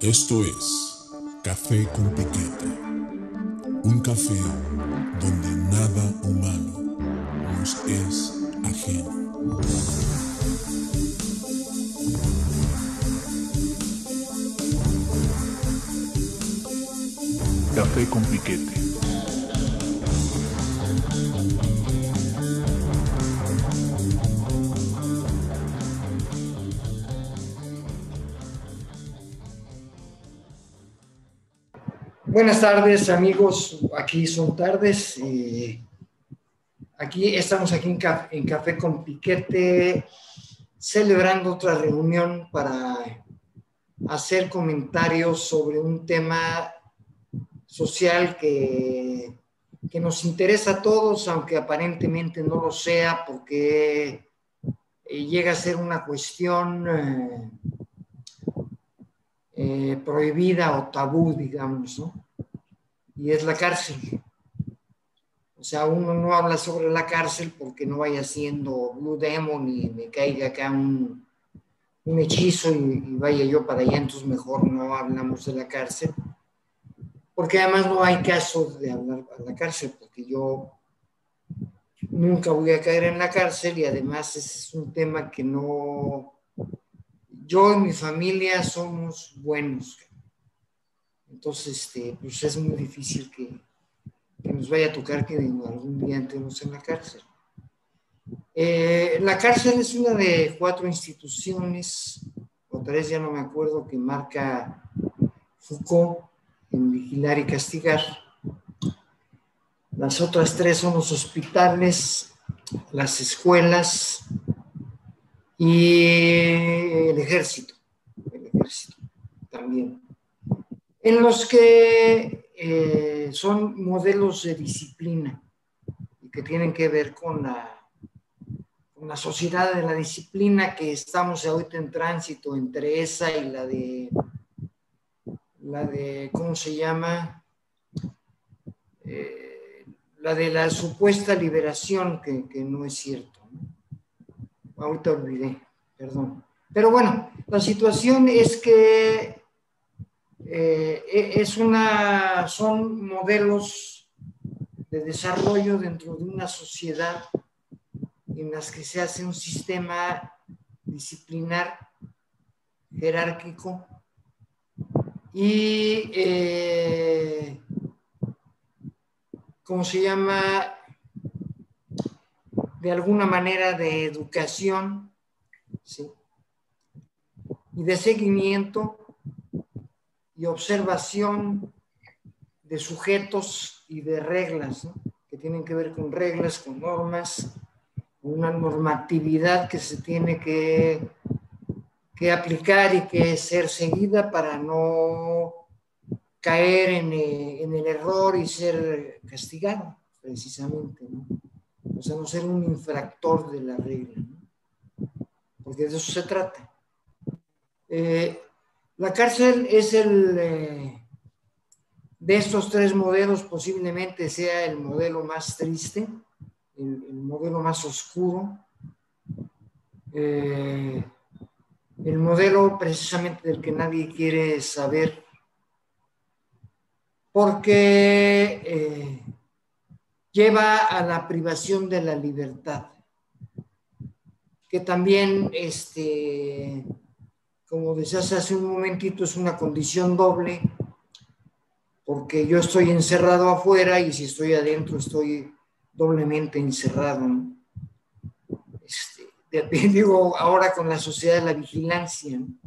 Esto es Café con Piquete. Un café donde nada humano nos es ajeno. Café con Piquete. Buenas tardes, amigos. Aquí son tardes. eh, aquí estamos aquí en, Ca- en Café con Piquete, celebrando otra reunión para hacer comentarios sobre un tema social que, que nos interesa a todos, aunque aparentemente no lo sea, porque eh, llega a ser una cuestión eh, eh, prohibida o tabú, digamos, ¿no? Y es la cárcel. O sea, uno no habla sobre la cárcel porque no vaya siendo Blue Demon y me caiga acá un, un hechizo y, y vaya yo para allá, entonces mejor no hablamos de la cárcel. Porque además no hay caso de hablar de la cárcel, porque yo nunca voy a caer en la cárcel y además es un tema que no, yo y mi familia somos buenos. Entonces, este, pues es muy difícil que, que nos vaya a tocar que algún día entremos en la cárcel. Eh, la cárcel es una de cuatro instituciones, o tres, ya no me acuerdo, que marca Foucault en Vigilar y Castigar. Las otras tres son los hospitales, las escuelas y el ejército, el ejército también, en los que eh, son modelos de disciplina y que tienen que ver con la, con la sociedad de la disciplina que estamos ahorita en tránsito entre esa y la de, la de, ¿cómo se llama? Eh, la de la supuesta liberación, que, que no es cierto. ¿no? Ahorita olvidé, perdón. Pero bueno, la situación es que eh, es una, son modelos de desarrollo dentro de una sociedad en las que se hace un sistema disciplinar jerárquico y, eh, ¿cómo se llama? De alguna manera de educación, ¿sí? Y de seguimiento y observación de sujetos y de reglas, que tienen que ver con reglas, con normas, una normatividad que se tiene que, que aplicar y que ser seguida para no caer en, eh, en el error y ser castigado, precisamente. ¿no? O sea, no ser un infractor de la regla, porque de eso se trata. Eh, la cárcel es el, eh, de estos tres modelos, posiblemente sea el modelo más triste, el, el modelo más oscuro, eh, el modelo precisamente del que nadie quiere saber, porque eh, lleva a la privación de la libertad, que también, este, como decías hace un momentito, es una condición doble, porque yo estoy encerrado afuera y si estoy adentro estoy doblemente encerrado. ¿no? Este, digo, ahora con la sociedad de la vigilancia, en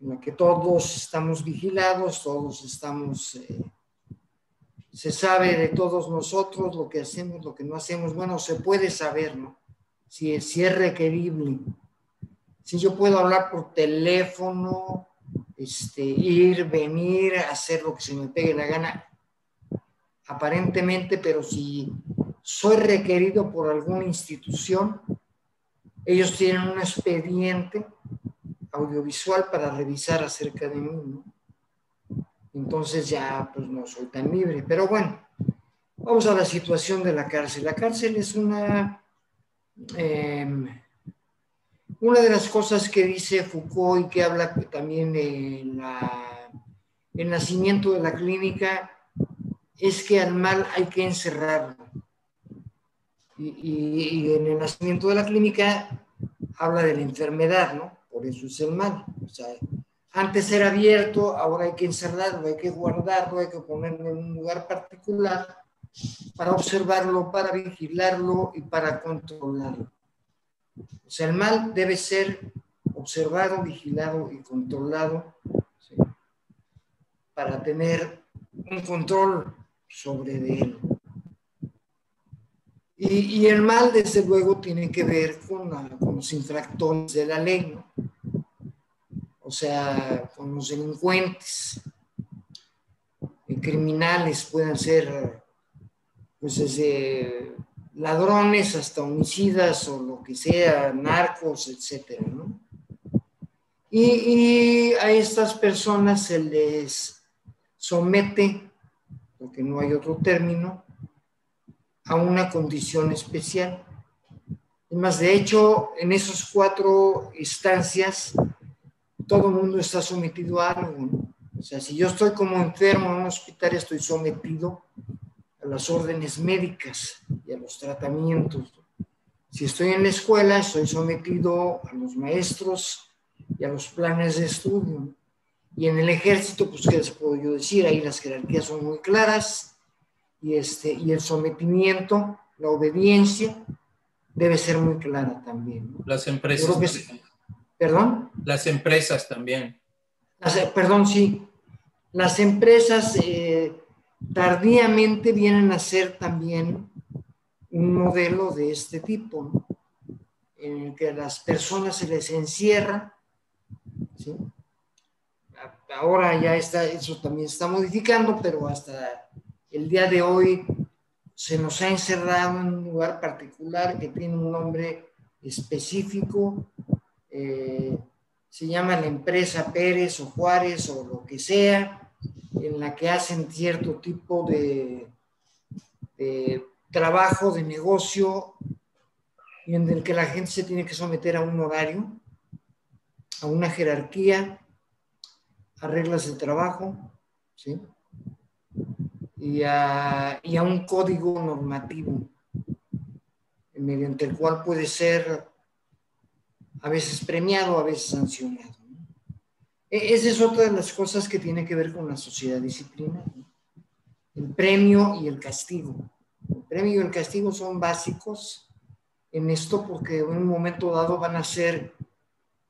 la que todos estamos vigilados, todos estamos, eh, se sabe de todos nosotros lo que hacemos, lo que no hacemos, bueno, se puede saber, ¿no? Si si es requerible. Si yo puedo hablar por teléfono, este, ir, venir, hacer lo que se me pegue la gana, aparentemente, pero si soy requerido por alguna institución, ellos tienen un expediente audiovisual para revisar acerca de mí, ¿no? Entonces ya pues no soy tan libre. Pero bueno, vamos a la situación de la cárcel. La cárcel es una... eh, una de las cosas que dice Foucault y que habla también en el nacimiento de la clínica es que al mal hay que encerrarlo. Y, en el nacimiento de la clínica habla de la enfermedad, ¿no? Por eso es el mal. O sea, antes era abierto, ahora hay que encerrarlo, hay que guardarlo, hay que ponerlo en un lugar particular para observarlo, para vigilarlo y para controlarlo. O sea, el mal debe ser observado, vigilado y controlado para tener un control sobre él. Y, el mal, desde luego, tiene que ver con, los infractores de la ley, o sea, con los delincuentes, criminales, pueden ser, pues desde ladrones hasta homicidas o lo que sea, narcos, etcétera. Y, a estas personas se les somete, porque no hay otro término, a una condición especial. más, de hecho, en esas cuatro instancias, todo el mundo está sometido a algo. O sea, si yo estoy como enfermo en un hospital, estoy sometido a las órdenes médicas y a los tratamientos. Si estoy en la escuela, estoy sometido a los maestros y a los planes de estudio. Y en el ejército, pues, ¿qué les puedo yo decir? Ahí las jerarquías son muy claras y, este, y el sometimiento, la obediencia, debe ser muy clara también. Las empresas. ¿Perdón? Las empresas también. perdón, sí. Las empresas eh, tardíamente vienen a ser también un modelo de este tipo, en el que a las personas se les encierra. Ahora ya está, eso también está modificando, pero hasta el día de hoy se nos ha encerrado en un lugar particular que tiene un nombre específico eh, se llama la empresa Pérez o Juárez o lo que sea, en la que hacen cierto tipo de, trabajo, de negocio, y en el que la gente se tiene que someter a un horario, a una jerarquía, a reglas de trabajo, ¿sí? y, a, y a un código normativo mediante el cual puede ser a veces premiado, a veces sancionado. E, esa es otra de las cosas que tiene que ver con la sociedad disciplinaria. El premio y el castigo. El premio y el castigo son básicos en esto porque en un momento dado van a hacer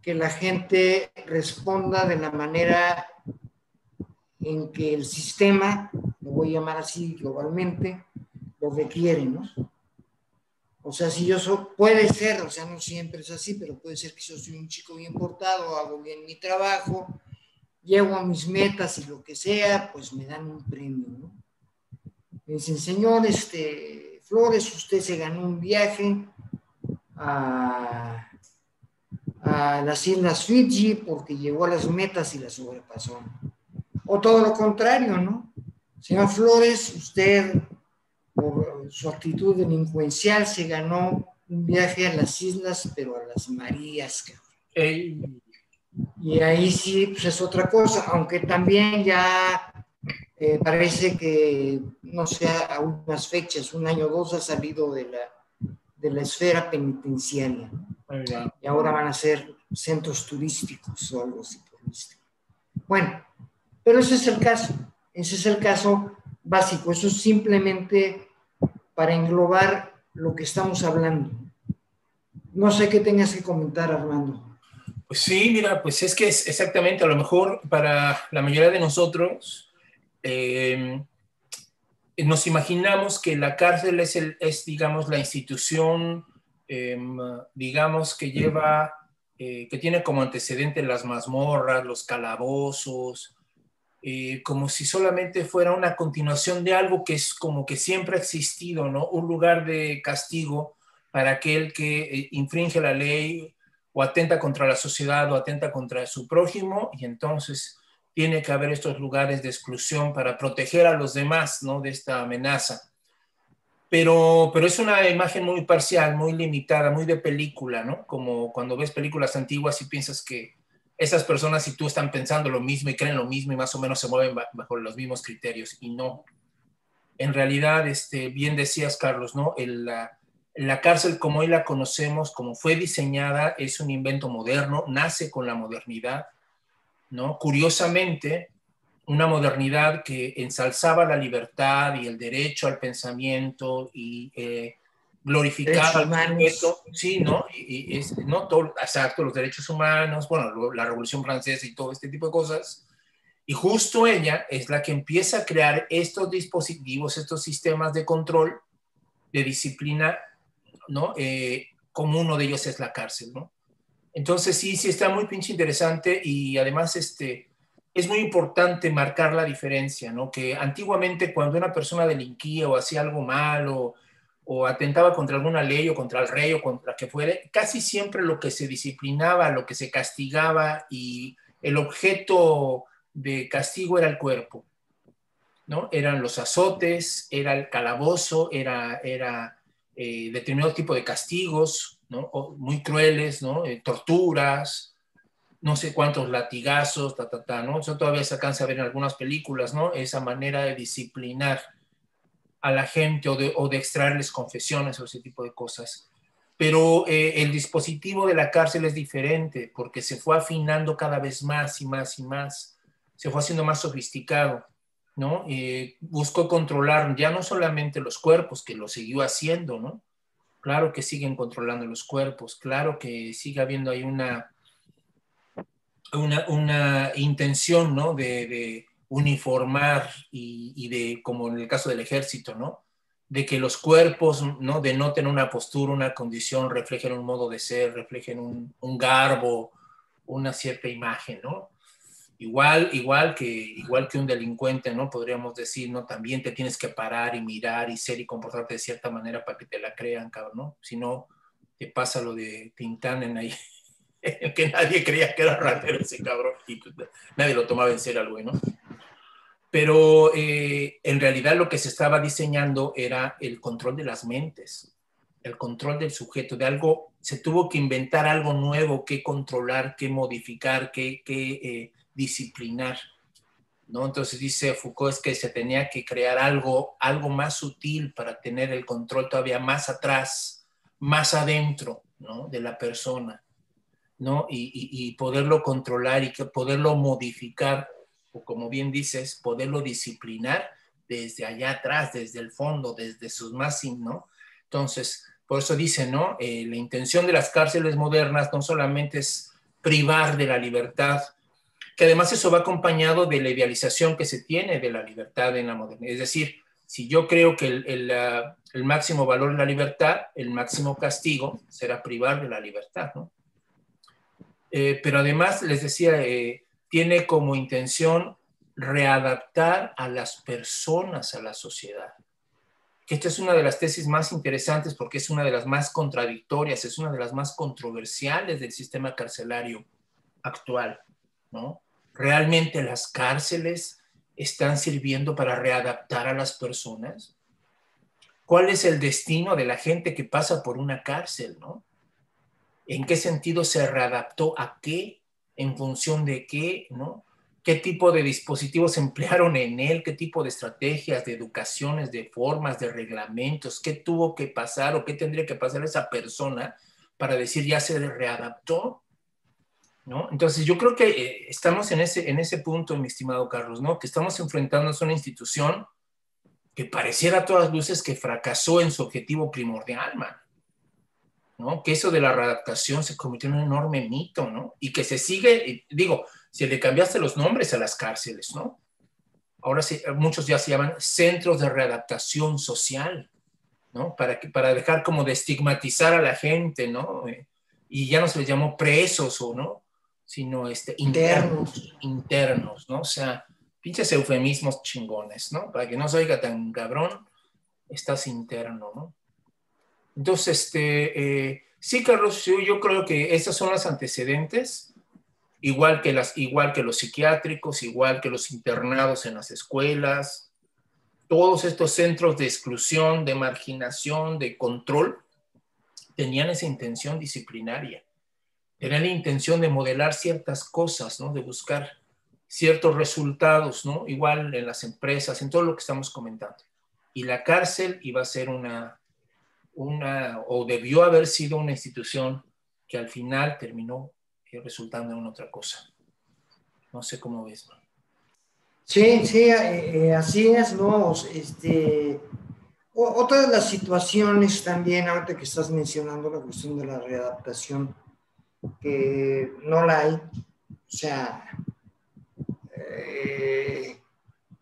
que la gente responda de la manera en que el sistema, lo voy a llamar así globalmente, lo requiere, ¿no? O sea, si yo soy, puede ser, o sea, no siempre es así, pero puede ser que yo soy un chico bien portado, hago bien mi trabajo, llego a mis metas y lo que sea, pues me dan un premio, ¿no? Me dicen, señor, este, Flores, usted se ganó un viaje a, a las Islas Fiji porque llegó a las metas y las sobrepasó. O todo lo contrario, ¿no? Señor Flores, usted por su actitud delincuencial, se ganó un viaje a las islas, pero a las Marías. Y ahí sí, pues es otra cosa, aunque también ya eh, parece que, no sé, a unas fechas, un año o dos, ha salido de la, de la esfera penitenciaria. Y ahora van a ser centros turísticos o algo así Bueno, pero ese es el caso, ese es el caso básico, eso es simplemente para englobar lo que estamos hablando. No sé qué tengas que comentar, Armando. Pues sí, mira, pues es que es exactamente, a lo mejor para la mayoría de nosotros, eh, nos imaginamos que la cárcel es, el, es digamos, la institución, em, digamos, que lleva, eh, que tiene como antecedente las mazmorras, los calabozos, eh, como si solamente fuera una continuación de algo que es como que siempre ha existido, ¿no? Un lugar de castigo para aquel que eh, infringe la ley o atenta contra la sociedad o atenta contra su prójimo y entonces tiene que haber estos lugares de exclusión para proteger a los demás, ¿no? De esta amenaza. pero, pero es una imagen muy parcial, muy limitada, muy de película, ¿no? Como cuando ves películas antiguas y piensas que esas personas y tú están pensando lo mismo y creen lo mismo y más o menos se mueven bajo los mismos criterios y no. En realidad, este, bien decías, Carlos, ¿no? la, la cárcel como hoy la conocemos, como fue diseñada, es un invento moderno, nace con la modernidad, ¿no? Curiosamente, una modernidad que ensalzaba la libertad y el derecho al pensamiento y eh, glorificaba el sí, ¿no? Y, es, no todo, exacto, los derechos humanos, bueno, la Revolución Francesa y todo este tipo de cosas. Y justo ella es la que empieza a crear estos dispositivos, estos sistemas de control, de disciplina, ¿no? Eh, como uno de ellos es la cárcel, ¿no? Entonces sí, sí está muy pinche interesante y además este, es muy importante marcar la diferencia, ¿no? Que antiguamente cuando una persona delinquía o hacía algo malo o atentaba contra alguna ley o contra el rey o contra que fuere, casi siempre lo que se disciplinaba, lo que se castigaba y el objeto de castigo era el cuerpo, ¿no? Eran los azotes, era el calabozo, era, era eh, determinado tipo de castigos, ¿no? muy crueles, ¿no? Eh, torturas, no sé cuántos latigazos, ta, ta, ta, ¿no? Eso todavía se alcanza a ver en algunas películas, ¿no? Esa manera de disciplinar a la gente o de, extraerles confesiones o ese tipo de cosas. Pero eh, el dispositivo de la cárcel es diferente porque se fue afinando cada vez más y más y más, se fue haciendo más sofisticado, ¿no? Eh, buscó controlar ya no solamente los cuerpos, que lo siguió haciendo, ¿no? Claro que siguen controlando los cuerpos, claro que sigue habiendo ahí una una, intención, ¿no? De, uniformar y, de, como en el caso del ejército, ¿no? De que los cuerpos, ¿no? Denoten una postura, una condición, reflejen un modo de ser, reflejen un, garbo, una cierta imagen, ¿no? Igual, igual, que, igual que un delincuente, ¿no? Podríamos decir, ¿no? También te tienes que parar y mirar y ser y comportarte de cierta manera para que te la crean, cabrón, ¿no? Si no, te pasa lo de Tintán en ahí que nadie creía que era ratero ese cabrón y nadie lo tomaba en serio al güey, ¿no? Pero eh, en realidad lo que se estaba diseñando era el control de las mentes, el control del sujeto, de algo, se tuvo que inventar algo nuevo que controlar, que modificar, que, eh, disciplinar. ¿No? Entonces dice Foucault es que se tenía que crear algo, algo más sutil para tener el control todavía más atrás, más adentro ¿no? de la persona. ¿no? Y, poderlo controlar y poderlo modificar, como bien dices, poderlo disciplinar desde allá atrás, desde el fondo, desde sus más, ¿no? Entonces, por eso dice, ¿no? Eh, la intención de las cárceles modernas no solamente es privar de la libertad, que además eso va acompañado de la idealización que se tiene de la libertad en la modernidad. Es decir, si yo creo que el, máximo valor de la libertad, el máximo castigo será privar de la libertad, ¿no? Eh, pero además, les decía, eh, tiene como intención readaptar a las personas a la sociedad. esta es una de las tesis más interesantes porque es una de las más contradictorias, es una de las más controversiales del sistema carcelario actual, ¿no? ¿Realmente las cárceles están sirviendo para readaptar a las personas? ¿Cuál es el destino de la gente que pasa por una cárcel, no? en qué sentido se readaptó a qué, en función de qué, ¿no? ¿Qué tipo de dispositivos emplearon en él? ¿Qué tipo de estrategias, de educaciones, de formas, de reglamentos? ¿Qué tuvo que pasar o qué tendría que pasar esa persona para decir ya se readaptó? ¿No? Entonces yo creo que eh, estamos en ese, en ese punto, mi estimado Carlos, ¿no? Que estamos enfrentándonos a una institución que pareciera a todas luces que fracasó en su objetivo primordial, man. ¿No? Que eso de la readaptación se convirtió en un enorme mito, ¿no? Y que se sigue, digo, si le cambiaste los nombres a las cárceles, ¿no? Ahora sí, muchos ya se llaman centros de readaptación social, ¿no? Para, que, para dejar como de estigmatizar a la gente, ¿no? Eh, y ya no se les llamó presos o no, sino este, internos, internos, ¿no? O sea, pinches eufemismos chingones, ¿no? Para que no se oiga tan cabrón, estás interno, ¿no? Entonces, este, eh, sí, Carlos, yo, creo que esas son las antecedentes, igual que, las, igual que los psiquiátricos, igual que los internados en las escuelas, todos estos centros de exclusión, de marginación, de control, tenían esa intención disciplinaria. Tenían la intención de modelar ciertas cosas, ¿no? De buscar ciertos resultados, ¿no? Igual en las empresas, en todo lo que estamos comentando. Y la cárcel iba a ser una, una o debió haber sido una institución que al final terminó eh, resultando en otra cosa. No sé cómo ves. Sí, sí, eh, eh, así es, ¿no? Este, otra de las situaciones también, ahorita que estás mencionando la cuestión de la readaptación, que no la hay, o sea,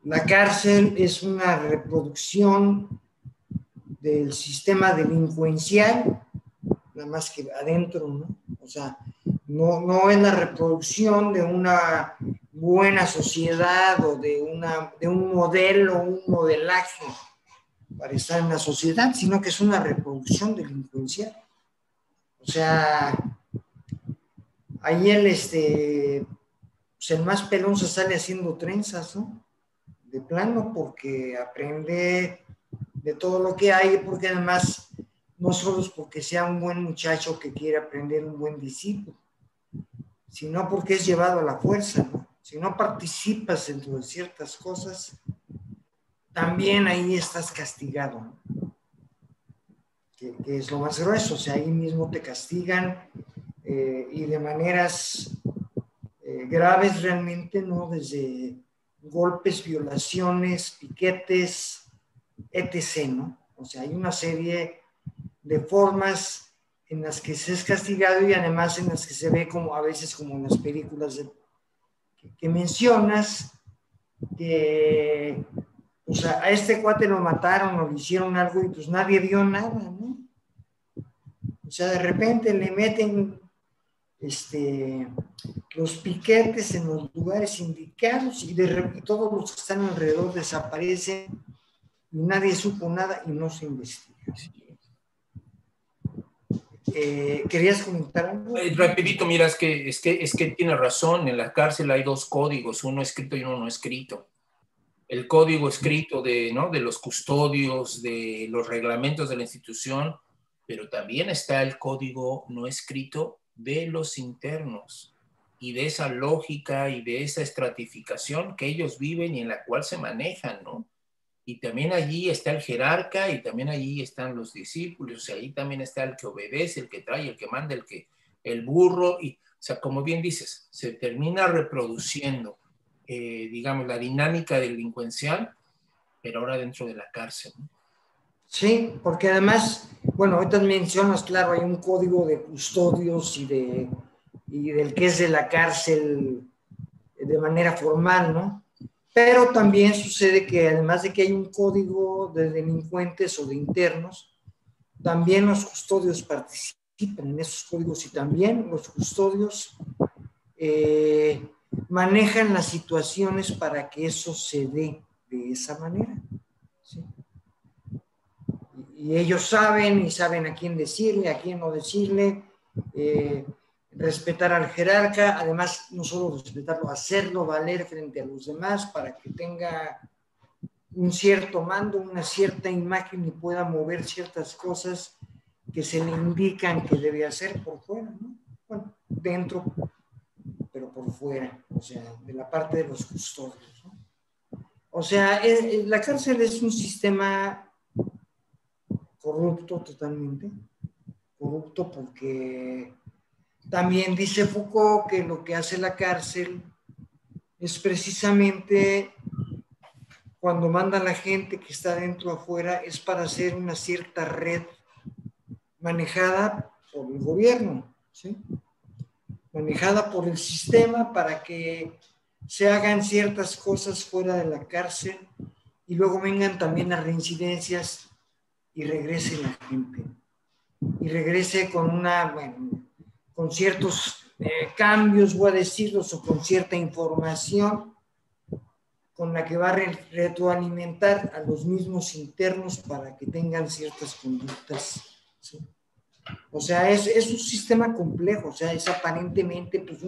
la cárcel es una reproducción del sistema delincuencial, nada más que adentro, ¿no? O sea, no, no es la reproducción de una buena sociedad o de, una, de un modelo, un modelaje para estar en la sociedad, sino que es una reproducción delincuencial. O sea, ahí el, este, pues el más pelón se sale haciendo trenzas, ¿no? De plano, porque aprende de todo lo que hay, porque además no solo es porque sea un buen muchacho que quiere aprender un buen discípulo, sino porque es llevado a la fuerza. Si no participas dentro de ciertas cosas, también ahí estás castigado, que, es lo más grueso, o sea, ahí mismo te castigan eh, y de maneras eh, graves realmente, ¿no? Desde golpes, violaciones, piquetes, etc., ¿no? O sea, hay una serie de formas en las que se es castigado y además en las que se ve como a veces como en las películas que, mencionas, que a este cuate lo mataron o le hicieron algo y pues nadie vio nada, ¿no? O sea, de repente le meten este, los piquetes en los lugares indicados y, de, y todos los que están alrededor desaparecen nadie supo nada y no se investiga. Eh, ¿Querías comentar algo? Eh, rapidito, mira, es que, es, que, es que tiene razón, en la cárcel hay dos códigos, uno escrito y uno no escrito. El código escrito de, ¿no? de los custodios, de los reglamentos de la institución, pero también está el código no escrito de los internos y de esa lógica y de esa estratificación que ellos viven y en la cual se manejan, ¿no? Y también allí está el jerarca y también allí están los discípulos, y ahí también está el que obedece, el que trae, el que manda, el que el burro y o sea, como bien dices, se termina reproduciendo eh, digamos la dinámica delincuencial, pero ahora dentro de la cárcel. Sí, porque además, bueno, ahorita mencionas, claro, hay un código de custodios y de y del que es de la cárcel de manera formal, ¿no? Pero también sucede que además de que hay un código de delincuentes o de internos, también los custodios participan en esos códigos y también los custodios eh, manejan las situaciones para que eso se dé de esa manera. Y, ellos saben y saben a quién decirle, a quién no decirle. Eh, respetar al jerarca, además no solo respetarlo, hacerlo valer frente a los demás para que tenga un cierto mando, una cierta imagen y pueda mover ciertas cosas que se le indican que debe hacer por fuera, ¿no? Bueno, dentro, pero por fuera, o sea, de la parte de los custodios. ¿no? O sea, la cárcel es un sistema corrupto totalmente, corrupto porque también dice Foucault que lo que hace la cárcel es precisamente cuando manda a la gente que está dentro o afuera, es para hacer una cierta red manejada por el gobierno, ¿sí? manejada por el sistema para que se hagan ciertas cosas fuera de la cárcel y luego vengan también las reincidencias y regrese la gente. Y regrese con una, bueno, con ciertos eh, cambios, voy a decirlos, o con cierta información con la que va a retroalimentar a los mismos internos para que tengan ciertas conductas. O sea, es, es, un sistema complejo, o sea, es aparentemente pues,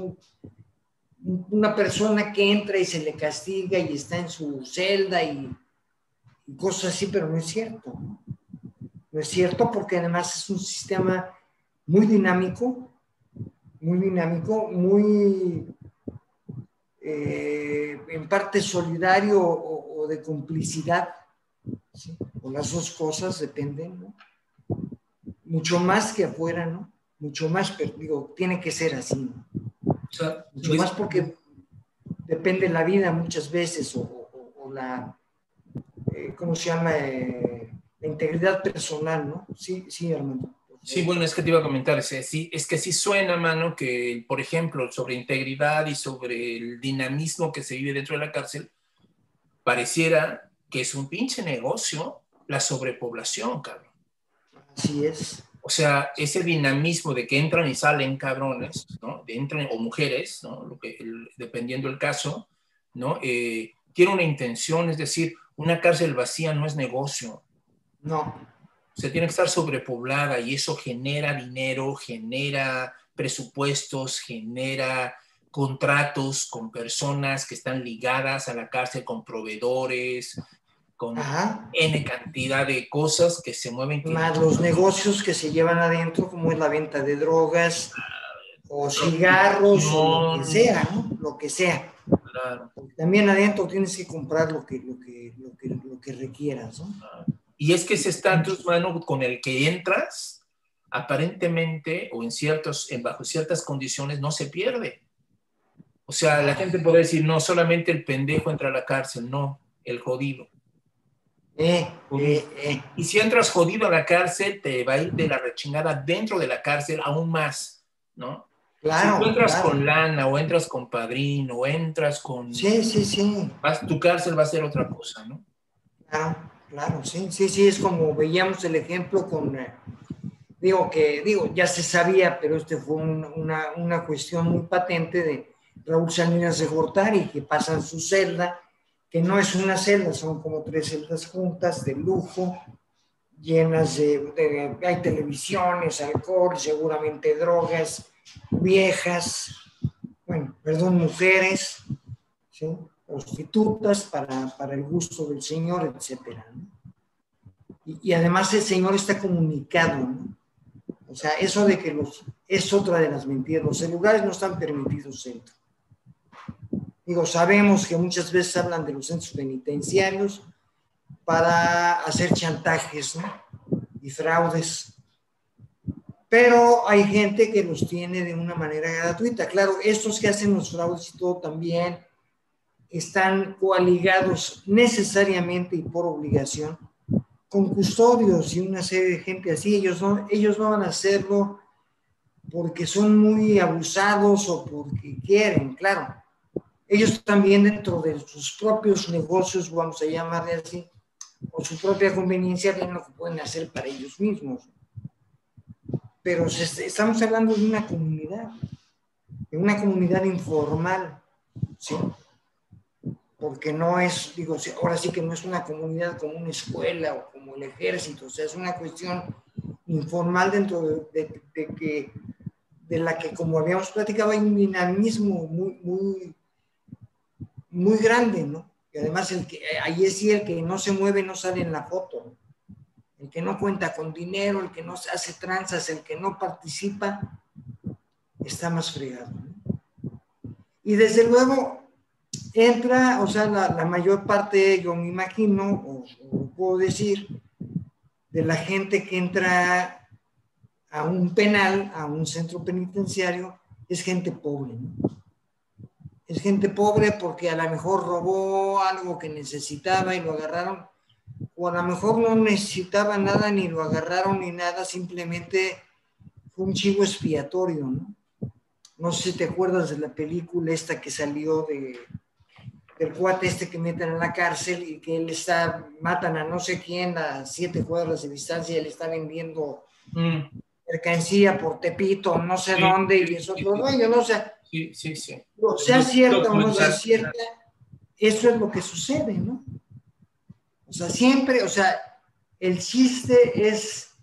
una persona que entra y se le castiga y está en su celda y, cosas así, pero no es cierto. No es cierto porque además es un sistema muy dinámico, muy dinámico, muy eh, en parte solidario o, de complicidad, o las dos cosas dependen, ¿no? Mucho más que afuera, ¿no? Mucho más, pero digo, tiene que ser así, ¿no? Mucho más porque depende la vida muchas veces o, la, eh, ¿cómo se llama? Eh, la integridad personal, ¿no? Sí, sí, Armando. Sí, bueno, es que te iba a comentar, es, es que sí suena, mano, que, por ejemplo, sobre integridad y sobre el dinamismo que se vive dentro de la cárcel, pareciera que es un pinche negocio la sobrepoblación, cabrón. Así es. O sea, ese dinamismo de que entran y salen cabrones, ¿no? De entran, o mujeres, ¿no? Lo que, dependiendo del caso, ¿no? Eh, tiene una intención, es decir, una cárcel vacía no es negocio. No se tiene que estar sobrepoblada y eso genera dinero, genera presupuestos, genera contratos con personas que están ligadas a la cárcel, con proveedores, con N cantidad de cosas que se mueven. Más los negocios que se llevan adentro, como es la venta de drogas o cigarros o lo que sea, ¿no? Lo que sea. También adentro tienes que comprar lo que, lo que, lo que, lo que requieras, ¿no? Y es que ese estatus, mano, con el que entras, aparentemente o en ciertos, en bajo ciertas condiciones, no se pierde. O sea, la gente puede decir, no, solamente el pendejo entra a la cárcel, no, el jodido. Eh, eh, eh. Y si entras jodido a la cárcel, te va a ir de la rechingada dentro de la cárcel aún más, ¿no? Claro, si tú entras con lana o entras con padrino o entras con... Sí, sí, sí. tu cárcel va a ser otra cosa, ¿no? Claro. Claro, sí, sí, sí, es como veíamos el ejemplo con, eh, digo que, digo, ya se sabía, pero este fue una, una, cuestión muy patente de Raúl Salinas de Gortari, que pasa en su celda, que no es una celda, son como tres celdas juntas de lujo, llenas de, hay televisiones, alcohol, seguramente drogas, viejas, bueno, perdón, mujeres, ¿sí? Prostitutas para, para el gusto del Señor, etc. Y, además el Señor está comunicado. ¿no? O sea, eso de que los, es otra de las mentiras. Los celulares no están permitidos dentro. Digo, sabemos que muchas veces hablan de los centros penitenciarios para hacer chantajes ¿no? y fraudes. Pero hay gente que los tiene de una manera gratuita. Claro, estos que hacen los fraudes y todo también están coaligados necesariamente y por obligación con custodios y una serie de gente así. Ellos no, ellos no van a hacerlo porque son muy abusados o porque quieren, claro. Ellos también dentro de sus propios negocios, vamos a llamarle así, o su propia conveniencia, ven lo que pueden hacer para ellos mismos. Pero estamos hablando de una comunidad, de una comunidad informal, ¿sí? Porque no es, digo, ahora sí que no es una comunidad como una escuela o como el ejército, o sea, es una cuestión informal dentro de, que, de la que, como habíamos platicado, hay un dinamismo muy, muy, muy grande, ¿no? Y además, el que, ahí es el que no se mueve no sale en la foto, el que no cuenta con dinero, el que no hace tranzas, el que no participa, está más fregado. Y desde luego, entra, o sea, la, mayor parte, yo me imagino, o, puedo decir, de la gente que entra a un penal, a un centro penitenciario, es gente pobre. Es gente pobre porque a lo mejor robó algo que necesitaba y lo agarraron, o a lo mejor no necesitaba nada ni lo agarraron ni nada, simplemente fue un chivo expiatorio, ¿no? No sé si te acuerdas de la película esta que salió de del cuate este que meten en la cárcel y que él está, matan a no sé quién a siete cuadras de distancia y él está vendiendo mm. mercancía por Tepito, no sé dónde, y es otro dueño, ¿no? O sea, sí, sí, sí. sea cierto o no sea cierta, eso es lo que sucede, ¿no? O sea, siempre, o sea, el chiste es,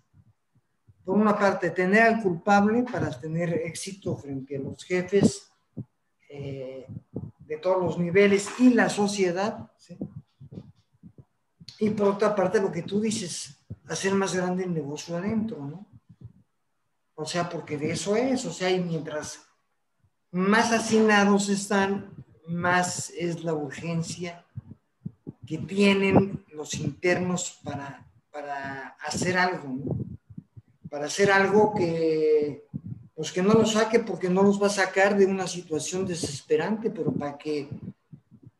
por una parte, tener al culpable para tener éxito frente a los jefes. Eh, todos los niveles y la sociedad, y por otra parte, lo que tú dices, hacer más grande el negocio adentro, ¿no? O sea, porque de eso es, o sea, y mientras más hacinados están, más es la urgencia que tienen los internos para, para hacer algo. Para hacer algo que, pues que no los saque porque no los va a sacar de una situación desesperante, pero para que,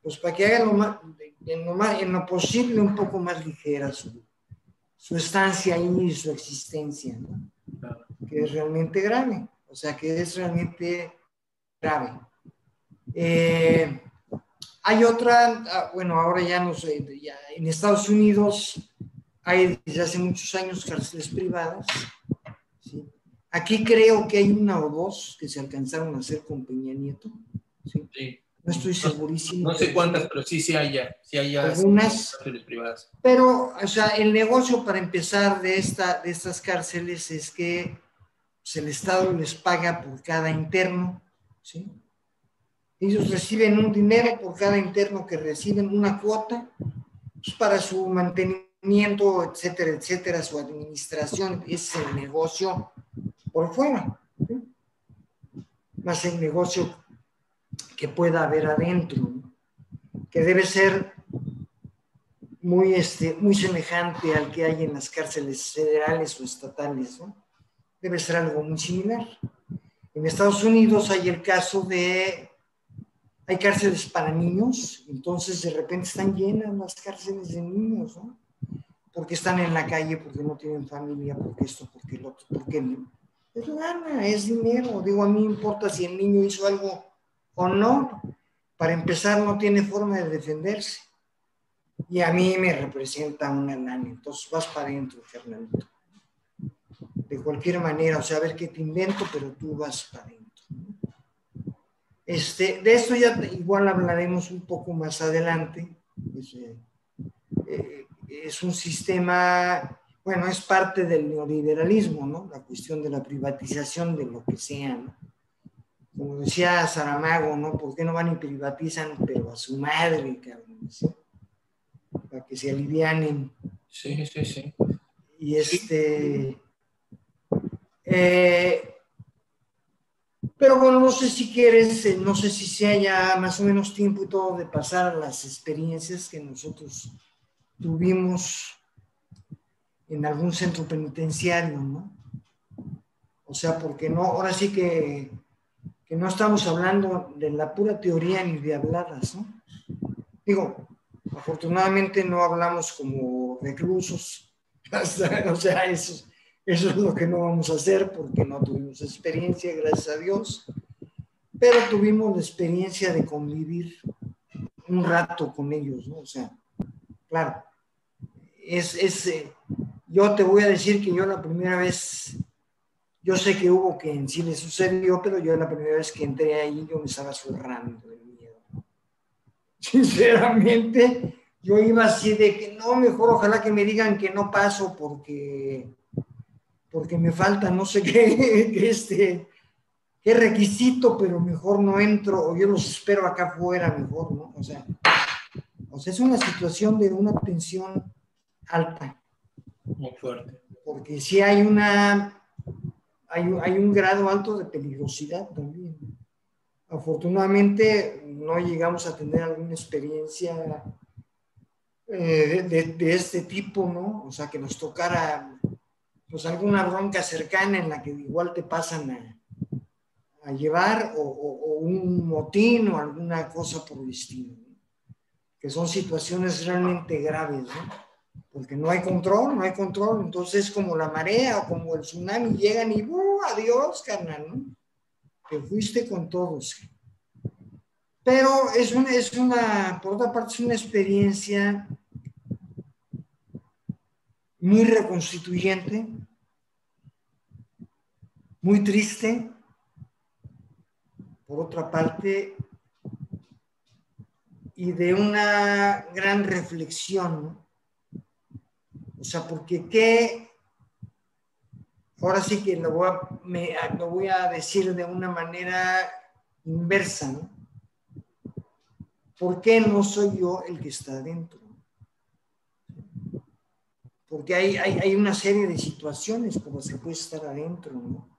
pues para que hagan lo más, en lo, más, en lo posible un poco más ligera su, su estancia ahí y su existencia, ¿no? que es realmente grave, o sea, que es realmente grave. Eh, hay otra, ah, bueno, ahora ya no sé, ya en Estados Unidos hay desde hace muchos años cárceles privadas. Aquí creo que hay una o dos que se alcanzaron a hacer con Peña Nieto. ¿sí? Sí. No estoy segurísimo. No sé cuántas, pero sí, sí hay ya. Sí hay ya Algunas. cárceles privadas. Pero, o sea, el negocio para empezar de, esta, de estas cárceles es que pues, el Estado les paga por cada interno, ¿sí? Ellos reciben un dinero por cada interno que reciben, una cuota, pues, para su mantenimiento, etcétera, etcétera, su administración, ese es el negocio por fuera, más el negocio que pueda haber adentro, que debe ser muy, este, muy semejante al que hay en las cárceles federales o estatales, ¿no? Debe ser algo muy similar. En Estados Unidos hay el caso de, hay cárceles para niños, entonces de repente están llenas las cárceles de niños, ¿no? Porque están en la calle, porque no tienen familia, porque esto, porque lo otro, porque. Es lana, es dinero. Digo, a mí me importa si el niño hizo algo o no. Para empezar, no tiene forma de defenderse. Y a mí me representa una lana. Entonces vas para adentro, Fernandito. De cualquier manera, o sea, a ver qué te invento, pero tú vas para adentro. Este, de esto ya igual hablaremos un poco más adelante. Eh, es un sistema, bueno, es parte del neoliberalismo, ¿no? La cuestión de la privatización de lo que sea, ¿no? como decía Saramago, ¿no? ¿Por qué no van y privatizan, pero a su madre, cabrón? ¿sí? Para que se alivianen. Sí, sí, sí. Y este. eh, pero bueno, no sé si quieres, eh, no sé si sea ya más o menos tiempo y todo de pasar a las experiencias que nosotros tuvimos en algún centro penitenciario, ¿no? O sea, porque no, ahora sí que que no estamos hablando de la pura teoría ni de habladas, ¿no? Digo, afortunadamente no hablamos como reclusos, o sea, eso, eso es lo que no vamos a hacer porque no tuvimos experiencia, gracias a Dios, pero tuvimos la experiencia de convivir un rato con ellos, ¿no? O sea, claro, es, es eh, yo te voy a decir que yo la primera vez yo sé que hubo que en sí le sucedió, pero yo la primera vez que entré ahí yo me estaba zurrando de miedo. Sinceramente, yo iba así de que no, mejor ojalá que me digan que no paso porque, porque me falta no sé qué, este, qué requisito, pero mejor no entro o yo los espero acá afuera mejor, ¿no? O sea, o sea, es una situación de una tensión alta. Muy fuerte. Porque si hay una hay, hay un grado alto de peligrosidad también. Afortunadamente no llegamos a tener alguna experiencia eh, de, este tipo, ¿no? O sea, que nos tocara pues alguna bronca cercana en la que igual te pasan a, llevar o, un motín o alguna cosa por el estilo, ¿no? que son situaciones realmente graves, ¿no? Porque no hay control, no hay control, entonces como la marea o como el tsunami llegan y ¡uh! adiós, carnal, ¿no? Que fuiste con todos. Pero es una, es una, por otra parte, es una experiencia muy reconstituyente, muy triste, por otra parte, y de una gran reflexión, ¿no? O sea, porque qué, ahora sí que lo voy, a, lo voy a decir de una manera inversa, ¿no? ¿Por qué no soy yo el que está adentro? porque hay, hay, una serie de situaciones como se puede estar adentro, ¿no?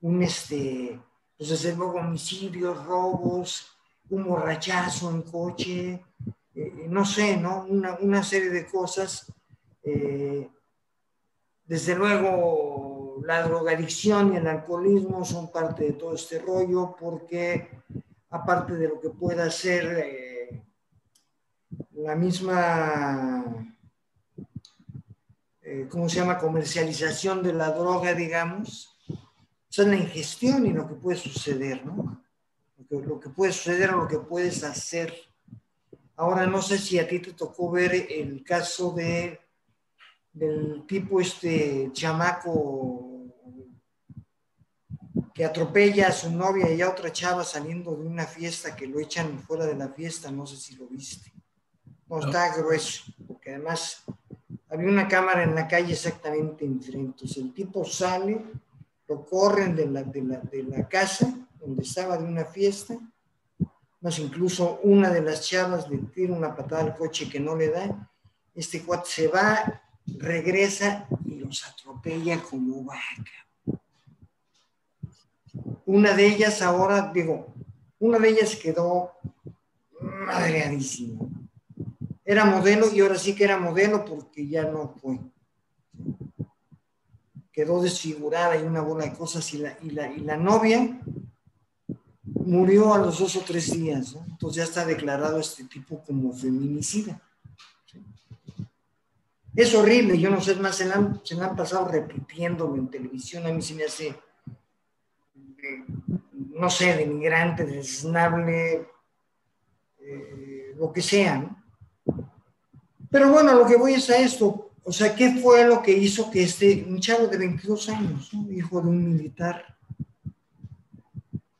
Un, este, pues desde luego homicidios, robos, un borrachazo en coche, eh, no sé, ¿no? Una, una serie de cosas. Eh, desde luego, la drogadicción y el alcoholismo son parte de todo este rollo porque aparte de lo que pueda ser eh, la misma, eh, ¿cómo se llama?, comercialización de la droga, digamos, son la ingestión y lo que puede suceder, ¿no? Lo que, lo que puede suceder o lo que puedes hacer. Ahora, no sé si a ti te tocó ver el caso de del tipo este chamaco que atropella a su novia y a otra chava saliendo de una fiesta que lo echan fuera de la fiesta, no sé si lo viste. No, está grueso, porque además había una cámara en la calle exactamente enfrente. Entonces el tipo sale, lo corren de la, de la, de la casa donde estaba de una fiesta, más incluso una de las chavas le tira una patada al coche que no le da. Este cuate se va, regresa y los atropella como vaca. Una de ellas ahora, digo, una de ellas quedó madreadísima. Era modelo y ahora sí que era modelo porque ya no fue. Quedó desfigurada y una bola de cosas y la, y la, y la novia murió a los dos o tres días. ¿no? Entonces ya está declarado este tipo como feminicida. Es horrible, yo no sé, más se la han, se la han pasado repitiéndolo en televisión, a mí se me hace no sé, de migrante, desnable, eh, lo que sea. Pero bueno, lo que voy es a esto. O sea, ¿qué fue lo que hizo que este, un chavo de 22 años, hijo de un militar,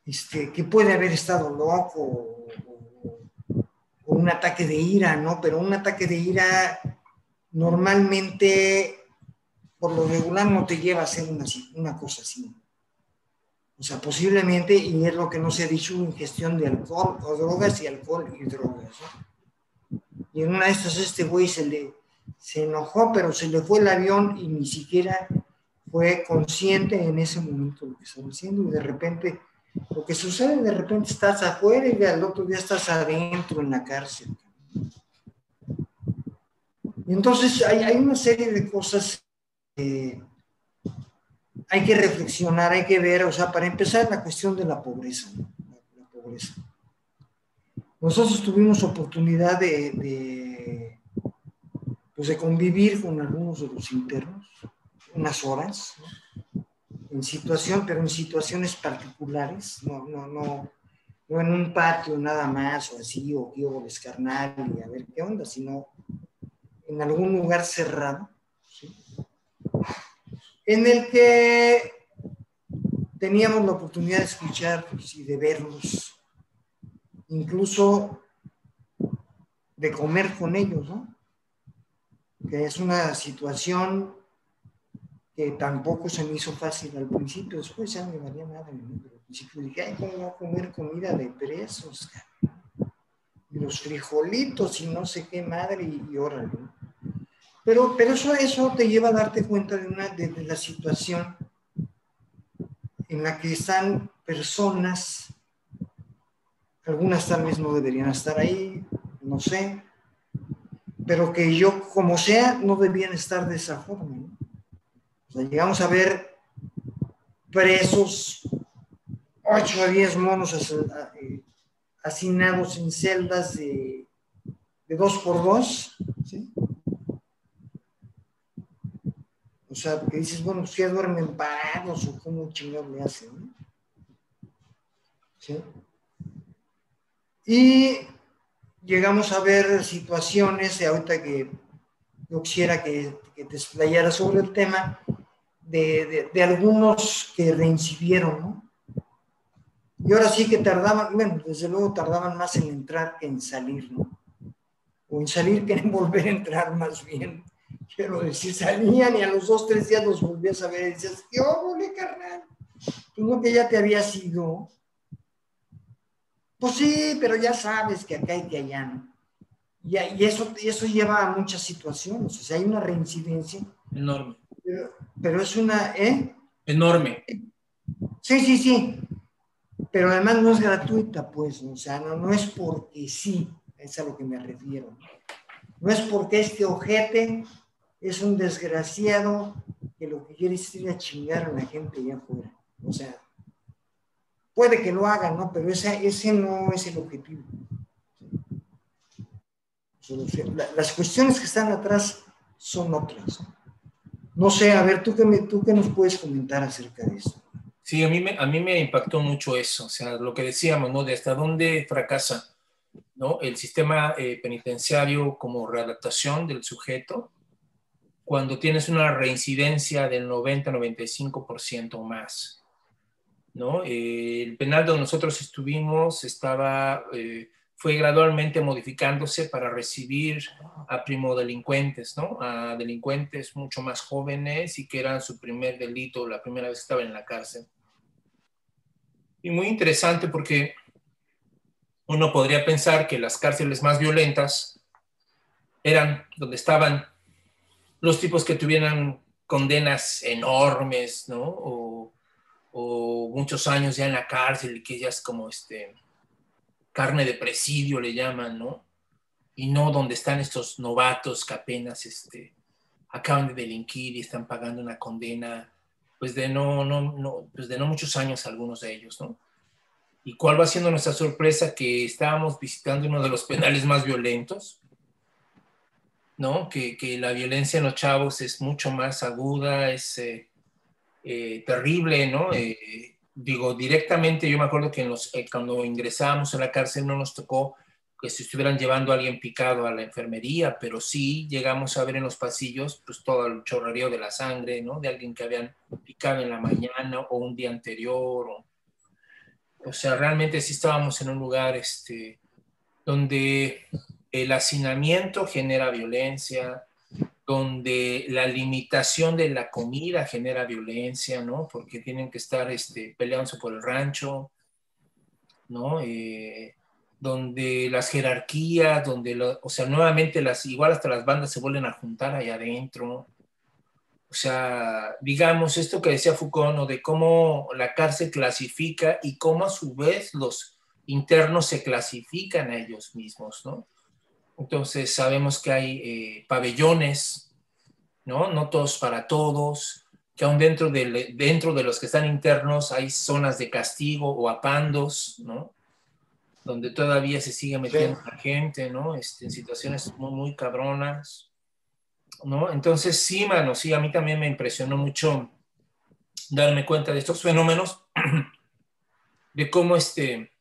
este, que puede haber estado loco o, un ataque de ira, ¿no? Pero un ataque de ira normalmente, por lo regular, no te lleva a hacer una, cosa así. O sea, posiblemente, y es lo que no se ha dicho, ingestión de alcohol o drogas y alcohol y drogas. Y en una de estas este güey se le se enojó, pero se le fue el avión y ni siquiera fue consciente en ese momento lo que estaba haciendo y de repente, lo que sucede, de repente estás afuera y al otro día estás adentro en la cárcel. Entonces hay, hay una serie de cosas eh, hay que reflexionar, hay que ver, o sea, para empezar la cuestión de la pobreza, la, pobreza. Nosotros tuvimos oportunidad de, de, pues de convivir con algunos de los internos, unas horas, ¿no? en situación, pero en situaciones particulares, no, no, no, no en un patio nada más o así, o quiero descarnar y a ver qué onda, sino en algún lugar cerrado en el que teníamos la oportunidad de escuchar y de verlos, incluso de comer con ellos, ¿no? Que es una situación que tampoco se me hizo fácil al principio, después ya me valía nada, pero al principio dije, ay, ¿cómo voy a comer comida de presos? Y los frijolitos y no sé qué madre, y, y órale, ¿no? Pero, pero eso, te lleva a darte cuenta de, una, de, la situación en la que están personas, algunas tal vez no deberían estar ahí, no sé, pero que yo, como sea, no debían estar de esa forma. llegamos a ver presos, 8 a 10 monos eh, hacinados en celdas de, de dos por dos, ¿sí? O sea, que dices, bueno, pues ya duermen parados o cómo chingado le hacen, ¿no? ¿Sí? Y llegamos a ver situaciones, ahorita que yo quisiera que, que te explayara sobre el tema, de, de, de, algunos que reincidieron, ¿no? Y ahora sí que tardaban, bueno, desde luego tardaban más en entrar que en salir, ¿no? O en salir que en volver a entrar más bien. Quiero decir, salían y a los dos, tres días los volvías a ver y dices, ¿qué óvole, carnal? Tú no que ya te habías ido. Pues sí, pero ya sabes que acá y que allá no. Y, y, eso, y eso lleva a muchas situaciones. O sea, hay una reincidencia Enorme. Pero, es una, ¿eh? Enorme. Sí, sí, sí. Pero además no es gratuita, pues, o sea, no, no es porque sí, es a lo que me refiero. No es porque este ojete es un desgraciado que lo que quiere es ir a chingar a la gente allá afuera. O sea, puede que lo haga, ¿no? Pero ese, ese no es el objetivo. Las cuestiones que están atrás son otras. No sé, a ver, ¿tú qué, me, tú qué nos puedes comentar acerca de eso? Sí, a mí, me, a mí me impactó mucho eso, o sea, lo que decíamos, ¿no? De hasta dónde fracasa, ¿no? El sistema eh, penitenciario como readaptación del sujeto cuando tienes una reincidencia del 90-95% o más, ¿no? Eh, el penal donde nosotros estuvimos estaba... Eh, fue gradualmente modificándose para recibir a primodelincuentes, ¿no? A delincuentes mucho más jóvenes y que eran su primer delito, la primera vez que estaban en la cárcel. Y muy interesante porque uno podría pensar que las cárceles más violentas eran donde estaban los tipos que tuvieran condenas enormes, ¿no? O, muchos años ya en la cárcel y que ya es como este carne de presidio le llaman, ¿no? Y no donde están estos novatos que apenas este, acaban de delinquir y están pagando una condena, pues de no, no, no, pues de no muchos años algunos de ellos, ¿no? ¿Y cuál va siendo nuestra sorpresa? Que estábamos visitando uno de los penales más violentos, ¿no? Que, que la violencia en los chavos es mucho más aguda, es eh, eh, terrible, ¿no? Eh, digo, directamente yo me acuerdo que eh, cuando ingresábamos a la cárcel no nos tocó que se estuvieran llevando a alguien picado a la enfermería, pero sí llegamos a ver en los pasillos pues todo el chorrerío de la sangre, ¿no? De alguien que habían picado en la mañana o un día anterior. O, o sea, realmente sí estábamos en un lugar este, donde el hacinamiento genera violencia, donde la limitación de la comida genera violencia, ¿no? Porque tienen que estar este, peleándose por el rancho, ¿no? Eh, donde las jerarquías, donde, o sea, nuevamente las, igual hasta las bandas se vuelven a juntar allá adentro. O sea, digamos esto que decía Foucault, ¿no? De cómo la cárcel clasifica y cómo a su vez los internos se clasifican a ellos mismos, ¿no? Entonces sabemos que hay eh, pabellones, ¿no? No todos para todos, que aún dentro de, dentro de los que están internos hay zonas de castigo o apandos, ¿no? Donde todavía se sigue metiendo la gente, ¿no? Este, en situaciones muy, muy cabronas, ¿no? Entonces, sí, mano, sí, a mí también me impresionó mucho darme cuenta de estos fenómenos, de cómo este,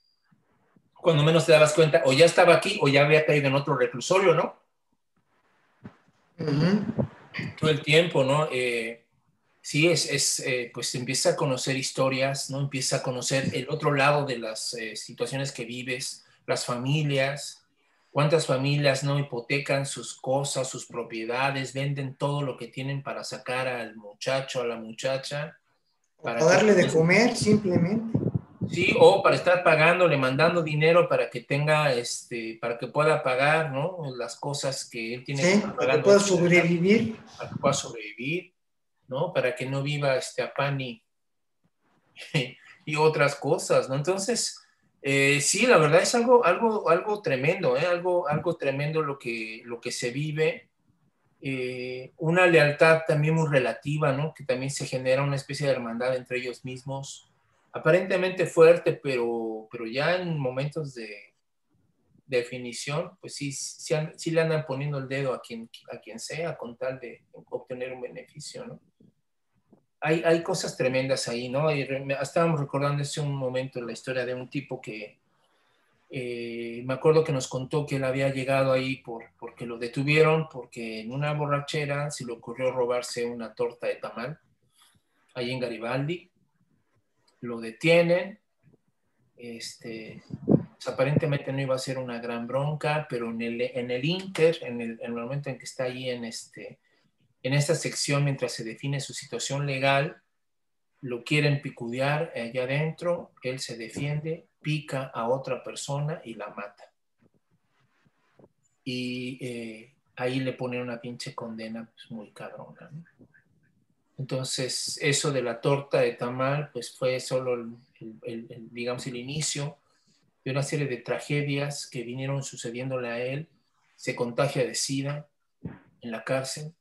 cuando menos te dabas cuenta, o ya estaba aquí o ya había caído en otro reclusorio, ¿no? Todo el tiempo, ¿no? Eh, sí, es, es eh, pues empieza a conocer historias, ¿no? Empieza a conocer el otro lado de las eh, situaciones que vives, las familias, cuántas familias no hipotecan sus cosas, sus propiedades, venden todo lo que tienen para sacar al muchacho, a la muchacha. Para, darle de comer simplemente. Sí, o para estar pagándole, mandando dinero para que tenga, este, para que pueda pagar, ¿no? Las cosas que él tiene que pagar. Para que pueda sobrevivir. Para que pueda sobrevivir, ¿no? Para que no viva este, a pan y, y otras cosas, ¿no? Entonces, eh, sí, la verdad es algo, algo, algo tremendo, ¿eh? Algo, algo tremendo lo que, lo que se vive. Eh, una lealtad también muy relativa, ¿no? Que también se genera una especie de hermandad entre ellos mismos aparentemente fuerte, pero, pero ya en momentos de definición, pues sí, sí, le andan poniendo el dedo a quien, a quien sea con tal de obtener un beneficio, ¿no? Hay, hay cosas tremendas ahí, ¿no? Y estábamos recordando hace un momento la historia de un tipo que eh, me acuerdo que nos contó que él había llegado ahí por, porque lo detuvieron, porque en una borrachera se le ocurrió robarse una torta de tamal ahí en Garibaldi lo detienen, este, pues, aparentemente no iba a ser una gran bronca, pero en el, en el Inter, en el, momento en que está ahí en, este, en esta sección, mientras se define su situación legal, lo quieren picudear allá adentro, él se defiende, pica a otra persona y la mata. Y eh, ahí le ponen una pinche condena pues, muy cabrona. ¿no? Entonces, eso de la torta de tamal, pues fue solo, el, digamos, el inicio de una serie de tragedias que vinieron sucediéndole a él. Se contagia de SIDA en la cárcel.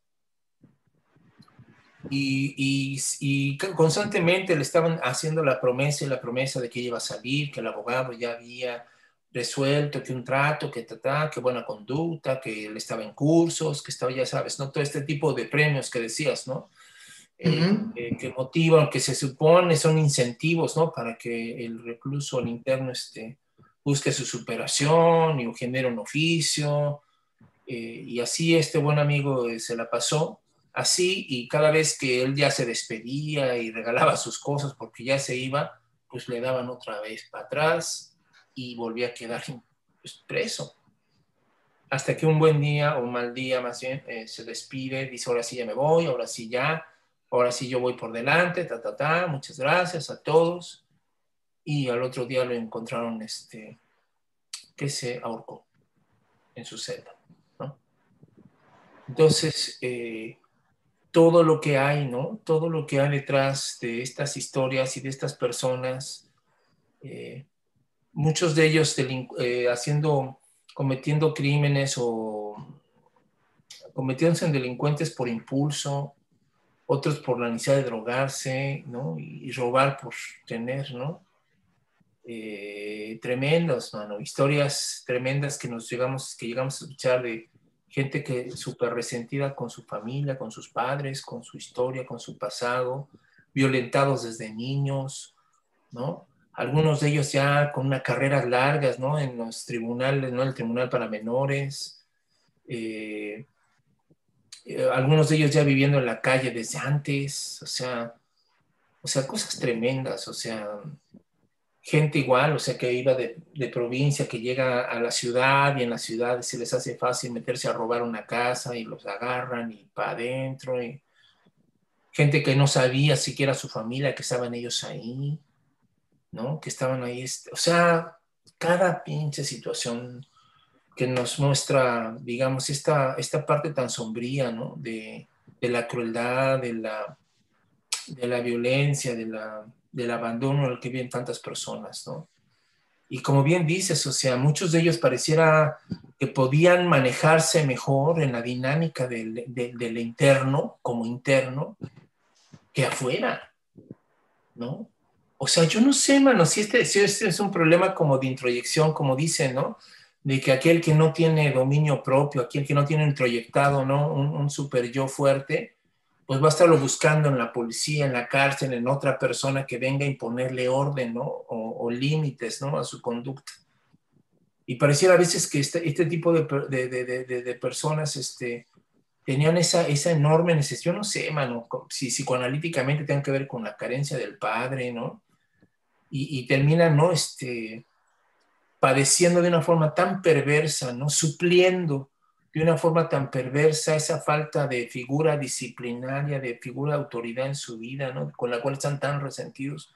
Y, y, constantemente le estaban haciendo la promesa y la promesa de que iba a salir, que el abogado ya había resuelto, que un trato, que ta, que buena conducta, que él estaba en cursos, que estaba, ya sabes, ¿no? Todo este tipo de premios que decías, ¿no? Eh, eh, que motivan, que se supone son incentivos, ¿no? Para que el recluso, el interno, este, busque su superación y genere un oficio. Eh, y así este buen amigo se la pasó así y cada vez que él ya se despedía y regalaba sus cosas porque ya se iba, pues le daban otra vez para atrás y volvía a quedar pues, preso. Hasta que un buen día o un mal día más bien se despide, dice ahora sí ya me voy, ahora sí ya, ahora sí yo voy por delante, ta, ta, ta, muchas gracias a todos. Y al otro día lo encontraron este, que se ahorcó en su celda. Entonces, eh, todo lo que hay, ¿no? Todo lo que hay detrás de estas historias y de estas personas, eh, muchos de ellos eh, haciendo, cometiendo crímenes o cometiéndose en delincuentes por impulso, otros por la necesidad de drogarse, ¿no? Y, robar por tener, ¿no? Eh, tremendos, mano, historias tremendas que nos llegamos, que llegamos a escuchar de gente que súper resentida con su familia, con sus padres, con su historia, con su pasado, violentados desde niños, ¿no? Algunos de ellos ya con unas carreras largas, ¿no? En los tribunales, ¿no? El tribunal para menores, eh, eh, algunos de ellos ya viviendo en la calle desde antes, o sea, o sea, cosas tremendas, o sea, gente igual, o sea, que iba de, provincia, que llega a la ciudad y en la ciudad se les hace fácil meterse a robar una casa y los agarran y para adentro, gente que no sabía siquiera su familia que estaban ellos ahí, ¿no? Que estaban ahí, este, o sea, cada pinche situación que nos muestra, digamos, esta, esta parte tan sombría, ¿no? De, la crueldad, de la, de la violencia, de la, del abandono al que viven tantas personas, ¿no? Y como bien dices, o sea, muchos de ellos pareciera que podían manejarse mejor en la dinámica del, del interno, como interno, que afuera, ¿no? O sea, yo no sé, mano, si este, si este es un problema como de introyección, como dicen, ¿no? De que aquel que no tiene dominio propio, aquel que no tiene introyectado, ¿no? Un, super yo fuerte, pues va a estarlo buscando en la policía, en la cárcel, en otra persona que venga a imponerle orden, ¿no? O, límites, ¿no? A su conducta. Y pareciera a veces que este, este tipo de, de, de, personas este, tenían esa, esa enorme necesidad, yo no sé, mano, si psicoanalíticamente tengan que ver con la carencia del padre, ¿no? Y, y terminan, ¿no? Este, padeciendo de una forma tan perversa, ¿no? Supliendo de una forma tan perversa esa falta de figura disciplinaria, de figura de autoridad en su vida, ¿no? Con la cual están tan resentidos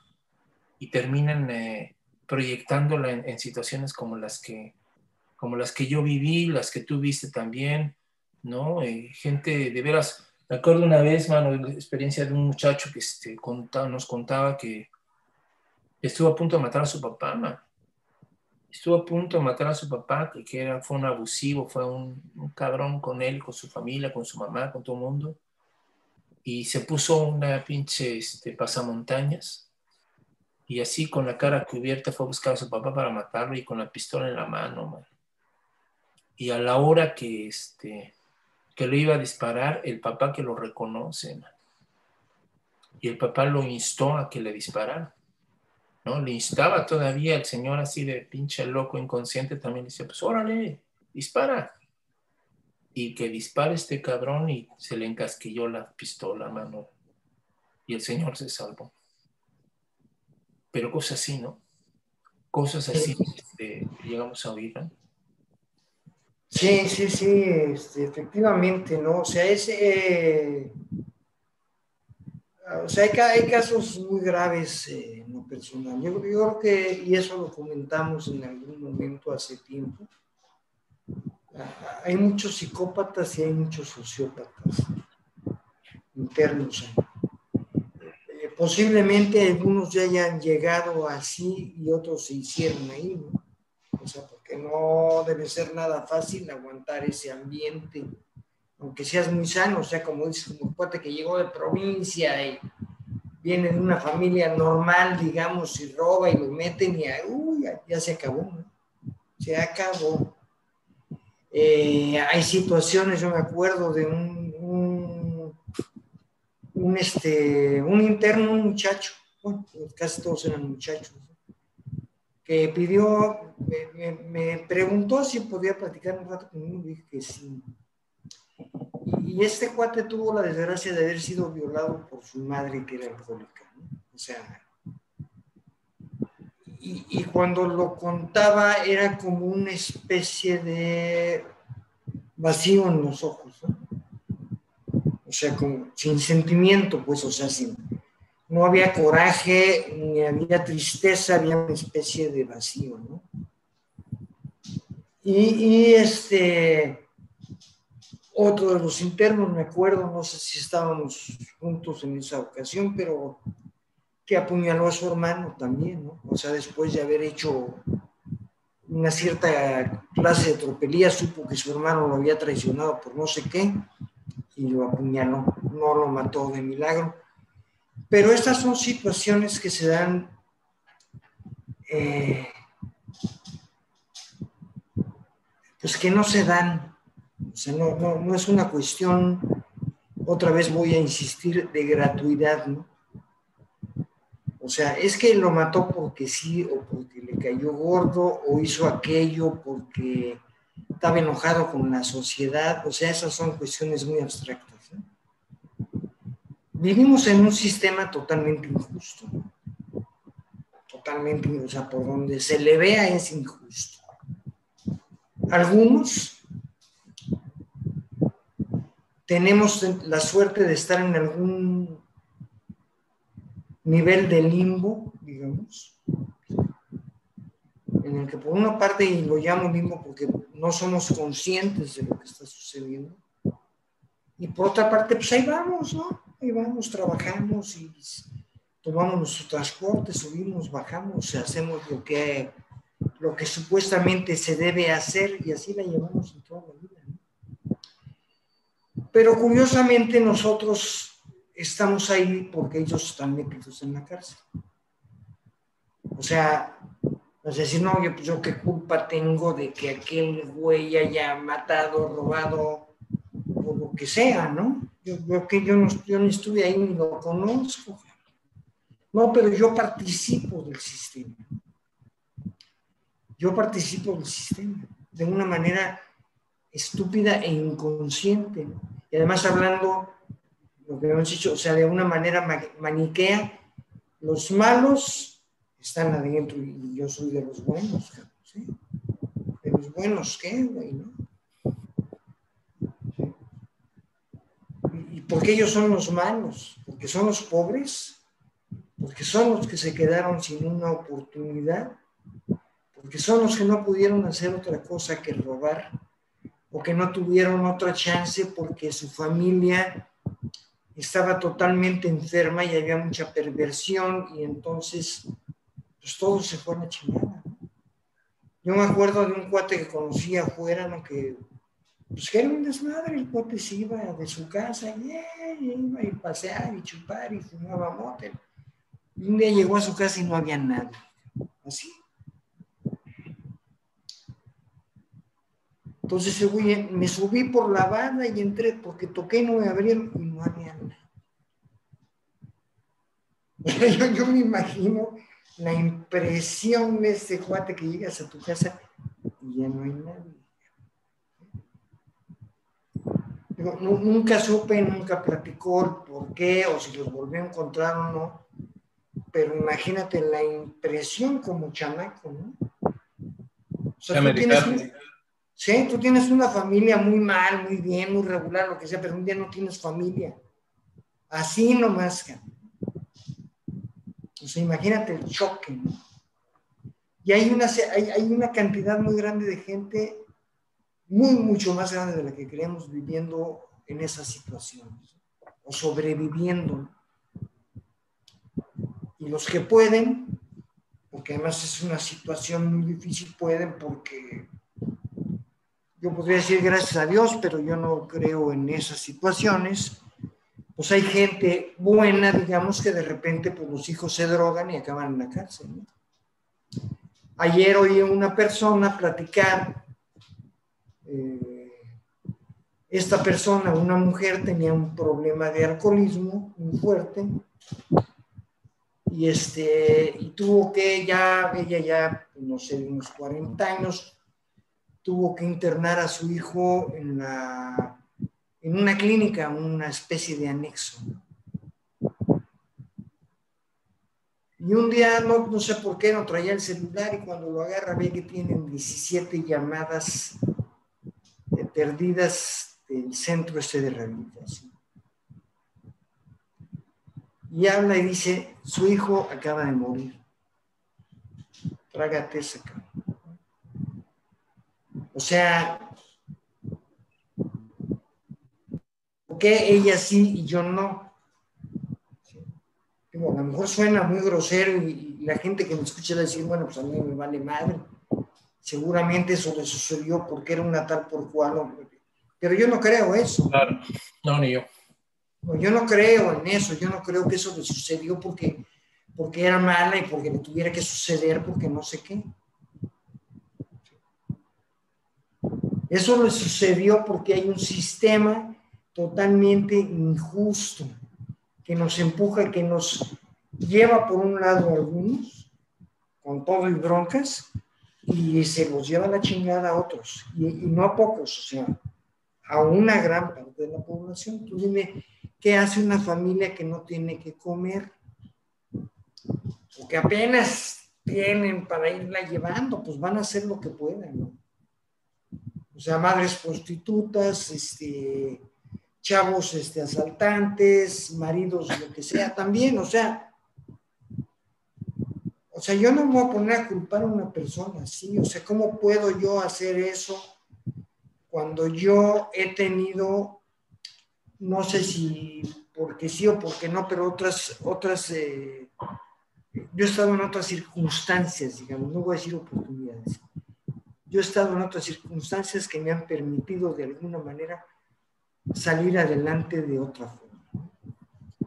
y terminan eh, proyectándola en, situaciones como las que como las que yo viví, las que tú viste también, ¿no? Eh, gente de veras, me acuerdo una vez, mano, la experiencia de un muchacho que este, nos contaba que estuvo a punto de matar a su papá, man estuvo a punto de matar a su papá, que, era, fue un abusivo, fue un, cabrón con él, con su familia, con su mamá, con todo el mundo. Y se puso una pinche este, pasamontañas. Y así con la cara cubierta fue a buscar a su papá para matarlo y con la pistola en la mano, Y a la hora que, este, que lo iba a disparar, el papá que lo reconoce, Y el papá lo instó a que le disparara. ¿No? Le instaba todavía el señor así de pinche loco inconsciente, también le decía, pues órale, dispara. Y que dispara este cabrón y se le encasquilló la pistola, mano. Y el señor se salvó. Pero cosas así, ¿no? Cosas así este, llegamos a oír, Sí, sí, sí, este, efectivamente, ¿no? O sea, ese o sea, hay, casos muy graves eh, en lo personal. Yo, creo que, y eso lo comentamos en algún momento hace tiempo, hay muchos psicópatas y hay muchos sociópatas internos. posiblemente algunos ya hayan llegado así y otros se hicieron ahí, ¿no? O sea, porque no debe ser nada fácil aguantar ese ambiente, aunque seas muy sano, o sea, como dices, como cuate que llegó de provincia y viene de una familia normal, digamos, y roba y lo meten y uy, ya, se acabó, ¿no? Se acabó. Eh, hay situaciones, yo me acuerdo de un, este, un interno, un muchacho, bueno, casi todos eran muchachos, que pidió, me, preguntó si podía platicar un rato conmigo, dije que sí. Y, este cuate tuvo la desgracia de haber sido violado por su madre que era alcohólica, O sea, y, cuando lo contaba era como una especie de vacío en los ojos, O sea, como sin sentimiento, pues, o sea, sin, no había coraje, ni había tristeza, había una especie de vacío, ¿no? Y, este, otro de los internos, me acuerdo, no sé si estábamos juntos en esa ocasión, pero que apuñaló a su hermano también, ¿no? O sea, después de haber hecho una cierta clase de tropelía, supo que su hermano lo había traicionado por no sé qué y lo apuñaló, no lo mató de milagro. Pero estas son situaciones que se dan eh, pues que no se dan. O sea, no, no, no es una cuestión, otra vez voy a insistir, de gratuidad, ¿no? O sea, es que lo mató porque sí, o porque le cayó gordo, o hizo aquello porque estaba enojado con la sociedad. O sea, esas son cuestiones muy abstractas. Vivimos en un sistema totalmente injusto. Totalmente, o sea, por donde se le vea es injusto. Algunos tenemos la suerte de estar en algún nivel de limbo, digamos, en el que por una parte, y lo llamo limbo porque no somos conscientes de lo que está sucediendo, y por otra parte, pues ahí vamos, ¿no? Ahí vamos, trabajamos y tomamos nuestro transporte, subimos, bajamos, hacemos lo que, lo que supuestamente se debe hacer y así la llevamos en vida. Pero curiosamente nosotros estamos ahí porque ellos están metidos en la cárcel. O sea, no sé si no, yo, yo qué culpa tengo de que aquel güey haya matado, robado, o lo que sea, ¿no? Yo creo que yo no, yo no estuve ahí ni lo conozco. No, pero yo participo del sistema. Yo participo del sistema de una manera estúpida e inconsciente. Y además hablando lo que hemos dicho, o sea, de una manera maniquea, los malos están adentro y yo soy de los buenos, ¿sí? De los buenos, ¿qué, güey, no? ¿Y por qué ellos son los malos? ¿Porque son los pobres? ¿Porque son los que se quedaron sin una oportunidad? ¿Porque son los que no pudieron hacer otra cosa que robar? ¿O que no tuvieron otra chance porque su familia estaba totalmente enferma y había mucha perversión y entonces pues todo se fue a chingada. Yo me acuerdo de un cuate que conocía afuera, ¿no? que pues que era un desmadre, el cuate se iba de su casa y, iba a pasear y chupar y fumaba motel. Y un día llegó a su casa y no había nada. Así. Entonces me subí por la banda y entré porque toqué y no me abrieron y no había nada. Yo, me imagino la impresión de ese cuate que llegas a tu casa y ya no hay nadie. nunca supe, nunca platicó el por qué o si los volvió a encontrar o no, pero imagínate la impresión como chamaco, ¿no? O sea, tú tienes, Sí, tú tienes una familia muy mal, muy bien, muy regular, lo que sea, pero un día no tienes familia. Así nomás. O sea, imagínate el choque, ¿no? Y hay una, hay, una cantidad muy grande de gente, muy, mucho más grande de la que creemos, viviendo en esas situaciones o sobreviviendo. Y los que pueden, porque además es una situación muy difícil, pueden porque yo podría decir gracias a Dios, pero yo no creo en esas situaciones. Pues hay gente buena, digamos, que de repente pues, los hijos se drogan y acaban en la cárcel. Ayer oí a una persona platicar, eh, esta persona, una mujer, tenía un problema de alcoholismo muy fuerte y, este, y tuvo que ya, ella ya, no sé, unos 40 años, tuvo que internar a su hijo en, la, en una clínica, una especie de anexo. Y un día, no, no sé por qué, no traía el celular y cuando lo agarra ve que tienen 17 llamadas perdidas del centro este de rehabilitación. Y habla y dice, su hijo acaba de morir. Trágate esa o sea, ¿por qué ella sí y yo no? a lo mejor suena muy grosero y, la gente que me escucha le dice, bueno, pues a mí me vale madre. Seguramente eso le sucedió porque era una tal por cual. Pero yo no creo eso. Claro, no, ni yo. yo no creo en eso, yo no creo que eso le sucedió porque, porque era mala y porque le tuviera que suceder porque no sé qué. Eso le sucedió porque hay un sistema totalmente injusto que nos empuja, que nos lleva por un lado a algunos, con todo y broncas, y se los lleva la chingada a otros, y, no a pocos, o sea, a una gran parte de la población. Tú dime, ¿qué hace una familia que no tiene que comer? O que apenas tienen para irla llevando, pues van a hacer lo que puedan, ¿no? O sea, madres prostitutas, este, chavos este, asaltantes, maridos, lo que sea, también, o sea, o sea, yo no me voy a poner a culpar a una persona así, o sea, ¿cómo puedo yo hacer eso cuando yo he tenido, no sé si porque sí o porque no, pero otras, otras, eh, yo he estado en otras circunstancias, digamos, no voy a decir oportunidades yo he estado en otras circunstancias que me han permitido de alguna manera salir adelante de otra forma.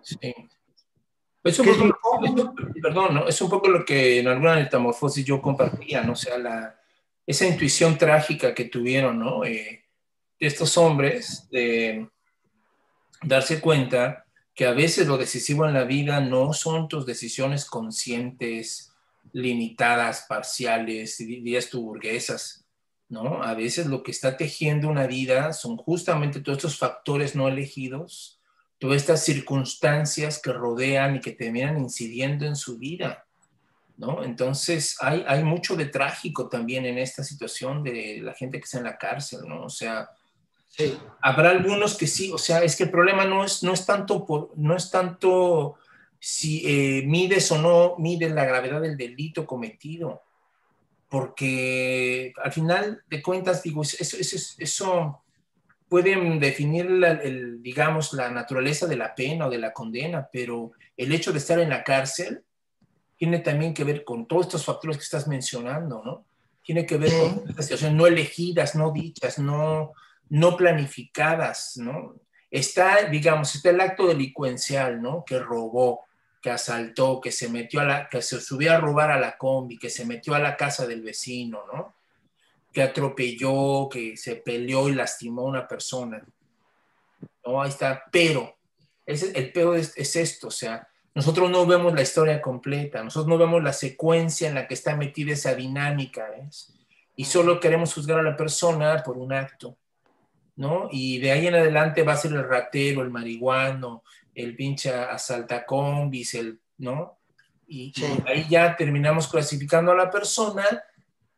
Sí. Es un poco, perdón, ¿no? es un poco lo que en alguna metamorfosis yo compartía, ¿no? O sea, la, esa intuición trágica que tuvieron, ¿no? Eh, estos hombres de darse cuenta que a veces lo decisivo en la vida no son tus decisiones conscientes, limitadas, parciales, dirías tú burguesas, ¿no? A veces lo que está tejiendo una vida son justamente todos estos factores no elegidos, todas estas circunstancias que rodean y que terminan incidiendo en su vida, ¿no? Entonces hay, hay mucho de trágico también en esta situación de la gente que está en la cárcel, ¿no? O sea, habrá algunos que sí, o sea, es que el problema no es, no es tanto, por, no es tanto si eh, mides o no mides la gravedad del delito cometido. Porque al final de cuentas, digo, eso, eso, eso pueden definir, el, digamos, la naturaleza de la pena o de la condena, pero el hecho de estar en la cárcel tiene también que ver con todos estos factores que estás mencionando, ¿no? Tiene que ver con estas situaciones no elegidas, no dichas, no, no planificadas, ¿no? Está, digamos, está el acto delincuencial, ¿no? Que robó, que asaltó, que se metió a la, que se subió a robar a la combi, que se metió a la casa del vecino, ¿no? Que atropelló, que se peleó y lastimó a una persona. ¿No? Ahí está. Pero, ese, el peor es, esto, o sea, nosotros no vemos la historia completa, nosotros no vemos la secuencia en la que está metida esa dinámica, ¿ves? Y solo queremos juzgar a la persona por un acto, ¿no? Y de ahí en adelante va a ser el ratero, el marihuano, el pinche asaltacombis, el, ¿no? Y, ahí ya terminamos clasificando a la persona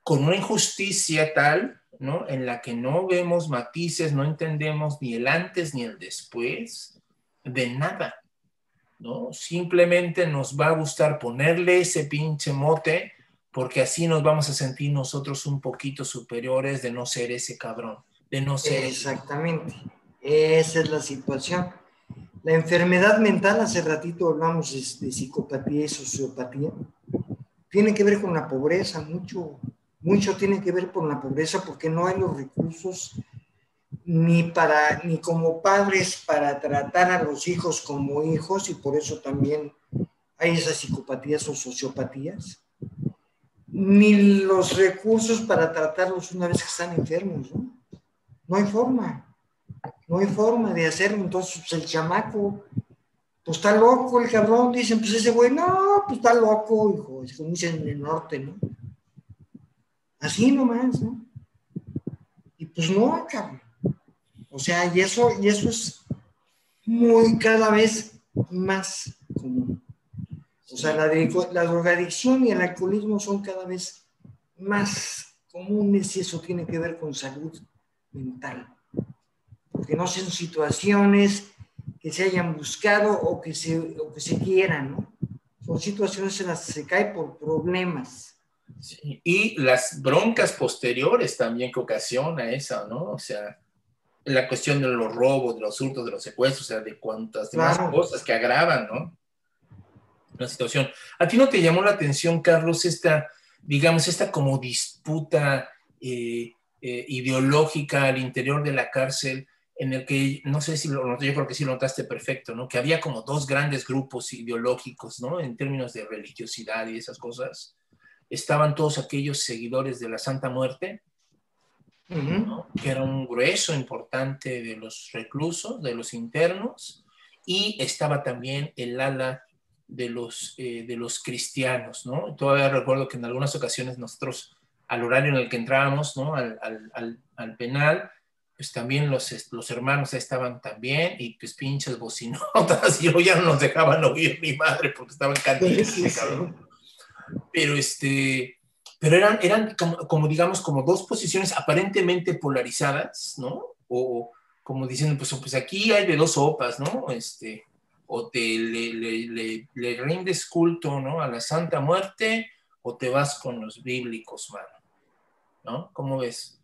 con una injusticia tal, ¿no? En la que no vemos matices, no entendemos ni el antes ni el después de nada, ¿no? Simplemente nos va a gustar ponerle ese pinche mote porque así nos vamos a sentir nosotros un poquito superiores de no ser ese cabrón, de no ser... Exactamente, esa es la situación. La enfermedad mental, hace ratito hablamos de, psicopatía y sociopatía, tiene que ver con la pobreza, mucho, mucho tiene que ver con la pobreza porque no hay los recursos ni para ni como padres para tratar a los hijos como hijos y por eso también hay esas psicopatías o sociopatías. Ni los recursos para tratarlos una vez que están enfermos ¿no? no hay forma no hay forma de hacerlo entonces pues, el chamaco pues está loco el cabrón dicen pues ese güey no pues está loco hijo es como dicen en el norte no así nomás no y pues no cabrón o sea, y eso, y eso es muy cada vez más común. O sea, la, la drogadicción y el alcoholismo son cada vez más comunes y eso tiene que ver con salud mental. Porque no son situaciones que se hayan buscado o que se, o que se quieran, ¿no? Son situaciones en las que se cae por problemas. Sí. Y las broncas posteriores también que ocasiona esa, ¿no? O sea, la cuestión de los robos, de los hurtos, de los secuestros, o sea, de cuantas demás cosas que agravan, ¿no? La situación. ¿A ti no te llamó la atención, Carlos, esta, digamos, esta como disputa eh, eh, ideológica al interior de la cárcel, en el que, no sé si lo noté, yo creo que sí lo notaste perfecto, ¿no? Que había como dos grandes grupos ideológicos, ¿no? En términos de religiosidad y esas cosas. Estaban todos aquellos seguidores de la Santa Muerte, que era un grueso importante de los reclusos, de los internos, y estaba también el ala de los, eh, de los cristianos, ¿no? Todavía recuerdo que en algunas ocasiones nosotros, al horario en el que entrábamos, ¿no? Al, al, al, penal, pues también los, los hermanos estaban también, y pues pinches bocinotas, y ya no nos dejaban oír mi madre porque estaban cantando. Pero este, pero eran, eran como, digamos, como dos posiciones aparentemente polarizadas, ¿no? O como diciendo, pues, pues aquí hay de dos sopas, ¿no? Este, o te le, le, le, rindes culto, ¿no? A la Santa Muerte, o te vas con los bíblicos, mano, ¿no? ¿Cómo ves?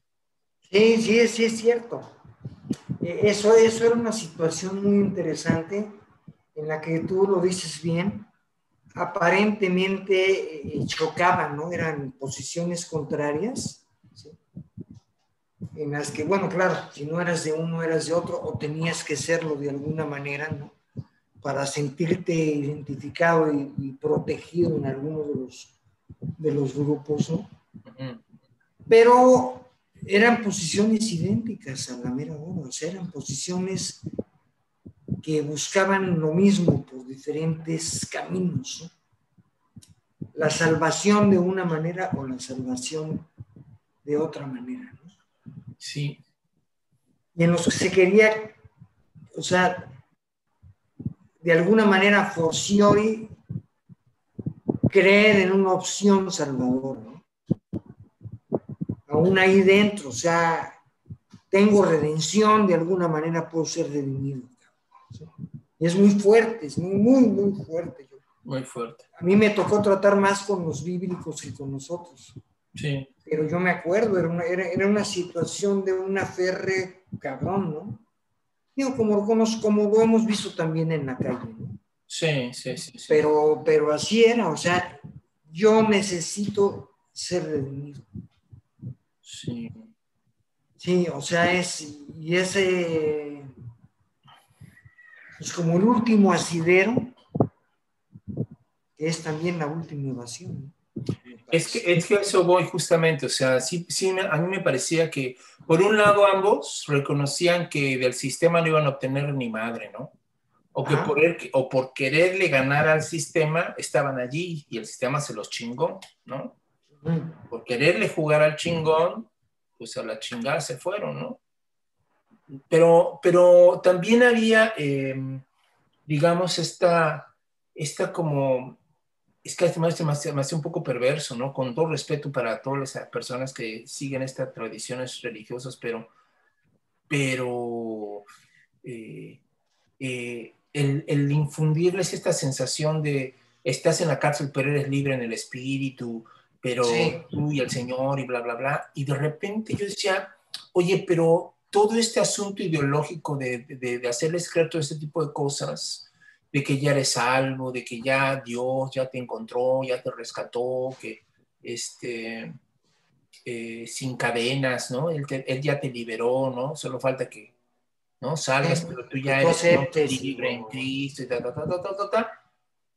Sí, sí, sí es cierto. E, eso, eso era una situación muy interesante en la que tú lo dices bien, aparentemente eh, chocaban, ¿no? Eran posiciones contrarias, en las que, bueno, claro, si no eras de uno, eras de otro, o tenías que serlo de alguna manera, ¿no? Para sentirte identificado y, protegido en alguno de los, de los grupos, ¿no? Pero eran posiciones idénticas a la mera hora, o sea, eran posiciones que buscaban lo mismo por diferentes caminos. La salvación de una manera o la salvación de otra manera. Sí. Y en los que se quería, o sea, de alguna manera forciori creer en una opción salvadora. Aún ahí dentro, o sea, tengo redención, de alguna manera puedo ser redimido. Y es muy fuerte, es muy, muy, muy fuerte. Muy fuerte. A mí me tocó tratar más con los bíblicos que con nosotros. Sí. Pero yo me acuerdo, era una, era, era una situación de una ferre cabrón, ¿no? Digo, como, como, como lo hemos visto también en la calle, ¿no? Sí, sí, sí, sí. Pero, pero así era, o sea, yo necesito ser redimido. Sí. Sí, o sea, es, y ese, es como el último asidero, que es también la última evasión. Es que, es que eso voy justamente, o sea, sí, sí, a mí me parecía que, por un lado, ambos reconocían que del sistema no iban a obtener ni madre, ¿no? O, que por, o por quererle ganar al sistema estaban allí y el sistema se los chingó, ¿no? Por quererle jugar al chingón, pues a la chingada se fueron, ¿no? Pero, pero también había, em, digamos, esta, esta como, es que me hace, me hace un poco perverso, ¿no? Con todo respeto para todas las personas que siguen estas tradiciones religiosas, pero, pero eh, eh, el, el, infundirles esta sensación de estás en la cárcel, pero eres libre en el espíritu, pero tú y el Señor y bla, bla, bla. Y de repente yo decía, oye, pero todo este asunto ideológico de, de, de hacerles creer todo este tipo de cosas, de que ya eres salvo, de que ya Dios ya te encontró, ya te rescató, que este, eh, sin cadenas, ¿no? Él, él, ya te liberó, ¿no? Solo falta que, ¿no? Salgas, pero tú ya eres libre en Cristo y ta, ta, ta, ta, ta, ta,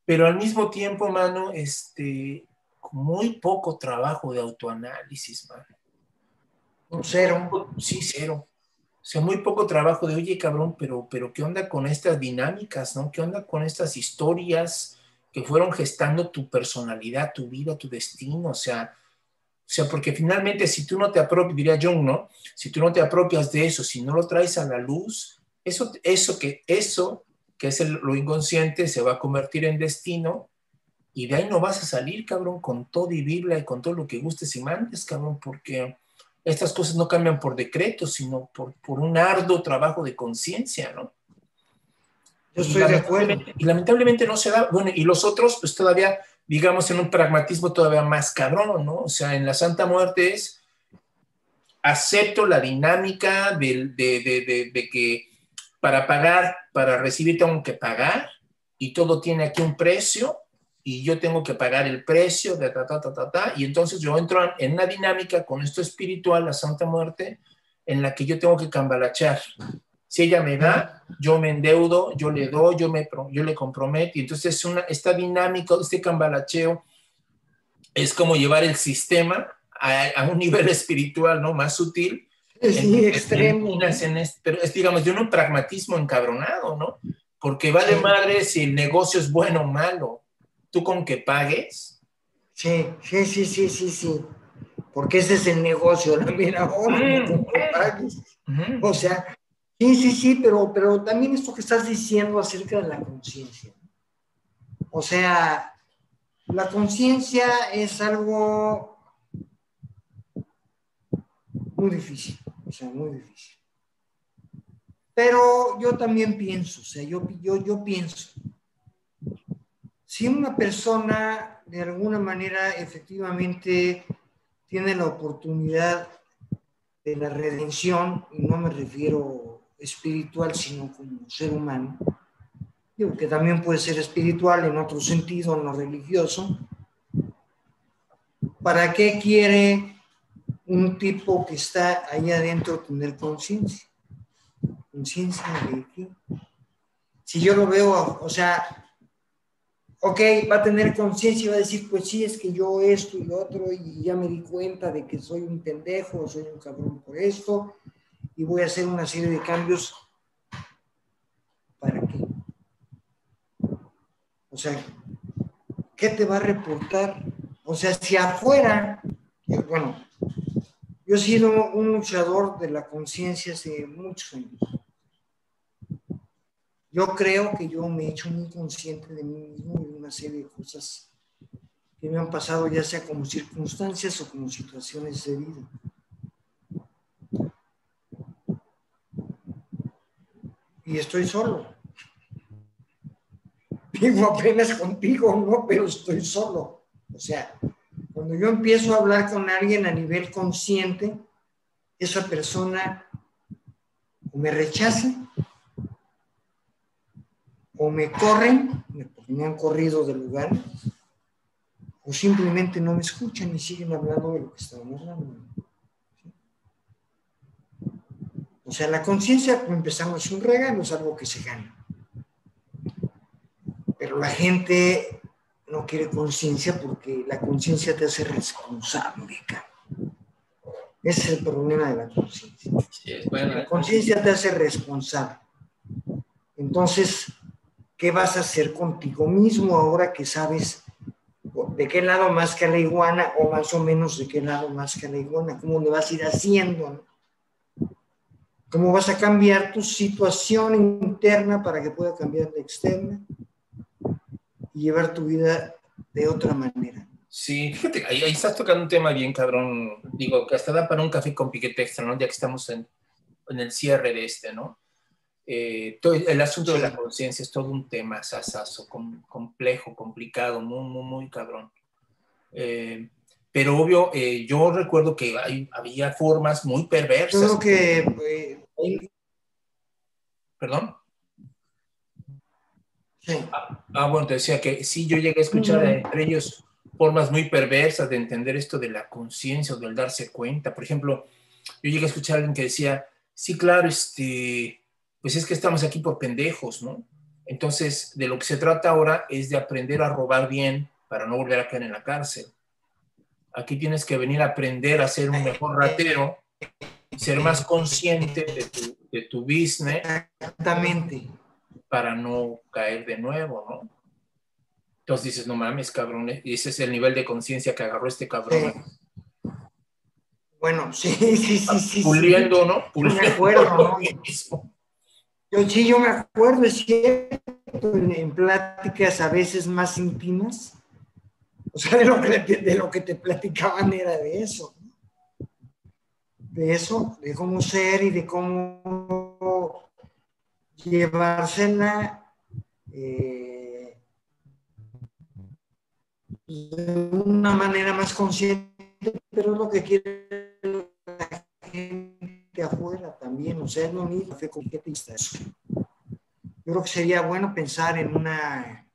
Pero al mismo tiempo, mano, este, muy poco trabajo de autoanálisis, mano. Cero. Sí, cero. O sea, muy poco trabajo de, oye, cabrón, pero, pero ¿qué onda con estas dinámicas, no? ¿Qué onda con estas historias que fueron gestando tu personalidad, tu vida, tu destino? O sea, o sea, porque finalmente si tú no te apropias, diría Jung, ¿no? Si tú no te apropias de eso, si no lo traes a la luz, eso, eso que, eso que es lo inconsciente se va a convertir en destino y de ahí no vas a salir, cabrón, con todo y Biblia y con todo lo que gustes y mandes, cabrón, porque estas cosas no cambian por decreto, sino por, por un arduo trabajo de conciencia, ¿no? Yo estoy de acuerdo. Y lamentablemente no se da, bueno, y los otros, pues todavía, digamos, en un pragmatismo todavía más cabrón, ¿no? O sea, en la Santa Muerte es, acepto la dinámica de, de, de, de que para pagar, para recibir tengo que pagar, y todo tiene aquí un precio, y yo tengo que pagar el precio de ta, ta, ta, ta, ta, y entonces yo entro en una dinámica con esto espiritual, la Santa Muerte, en la que yo tengo que cambalachar. Si ella me da, yo me endeudo, yo le doy, yo, me, yo le comprometo, y entonces una, esta dinámica, este cambalacheo, es como llevar el sistema a, a un nivel espiritual, ¿no? Más sutil. Es muy extremo. En, en, pero es, digamos, de un pragmatismo encabronado, ¿no? Porque vale madre si el negocio es bueno o malo tú con que pagues. Sí, sí, sí, sí, sí, sí. Porque ese es el negocio, la mira, con que pagues. O sea, sí, sí, sí, pero, pero también esto que estás diciendo acerca de la conciencia. O sea, la conciencia es algo muy difícil, o sea, muy difícil. Pero yo también pienso, o sea, yo, yo, yo pienso si una persona de alguna manera efectivamente tiene la oportunidad de la redención, y no me refiero espiritual, sino como ser humano, digo que también puede ser espiritual en otro sentido, no religioso, ¿para qué quiere un tipo que está ahí adentro tener conciencia? ¿Conciencia de qué? Si yo lo veo, o sea, ok, va a tener conciencia y va a decir, pues sí, es que yo esto y lo otro, y ya me di cuenta de que soy un pendejo, soy un cabrón por esto, y voy a hacer una serie de cambios. ¿Para qué? O sea, ¿qué te va a reportar? O sea, si afuera, bueno, yo he sido un luchador de la conciencia hace muchos años yo creo que yo me he hecho muy consciente de mí mismo y de una serie de cosas que me han pasado, ya sea como circunstancias o como situaciones de vida. Y estoy solo. Vivo apenas contigo, no, pero estoy solo. O sea, cuando yo empiezo a hablar con alguien a nivel consciente, esa persona me rechaza o me corren, porque me han corrido del lugar, o simplemente no me escuchan y siguen hablando de lo que estábamos hablando. O sea, la conciencia, como empezamos, es un regalo, es algo que se gana. Pero la gente no quiere conciencia porque la conciencia te hace responsable. Ese es el problema de la conciencia. La conciencia te hace responsable. Entonces, ¿Qué vas a hacer contigo mismo ahora que sabes de qué lado más que la iguana o más o menos de qué lado más que la iguana? ¿Cómo le vas a ir haciendo? ¿Cómo vas a cambiar tu situación interna para que pueda cambiar la externa y llevar tu vida de otra manera? Sí, fíjate, ahí, estás tocando un tema bien cabrón, digo, que hasta da para un café con piquete extra, ¿no? Ya que estamos en, en el cierre de este, ¿no? Eh, todo, el asunto de la conciencia es todo un tema sasazo, complejo, complicado, muy, muy, muy cabrón. Eh, pero obvio, eh, yo recuerdo que hay, había formas muy perversas. Creo que ¿Perdón? Sí. Ah, ah, bueno, te decía que sí, yo llegué a escuchar entre ellos formas muy perversas de entender esto de la conciencia o del darse cuenta. Por ejemplo, yo llegué a escuchar a alguien que decía, sí, claro, este, pues es que estamos aquí por pendejos, ¿no? Entonces, de lo que se trata ahora es de aprender a robar bien para no volver a caer en la cárcel. Aquí tienes que venir a aprender a ser un mejor ratero, ser más consciente de tu, de tu business. Exactamente. Para no caer de nuevo, ¿no? Entonces dices, no mames, cabrón, y ese es el nivel de conciencia que agarró este cabrón. Bueno, sí, sí, sí, sí. Puliendo, ¿no? Puliendo. Me acuerdo, ¿no? Yo sí, yo me acuerdo, es cierto, en, pláticas a veces más íntimas, o sea, de lo, que, te platicaban era de eso, de eso, de cómo ser y de cómo llevársela eh, de una manera más consciente, pero es lo que quiere la gente afuera también, o sea, es lo mismo, fe eso. Yo creo que sería bueno pensar en una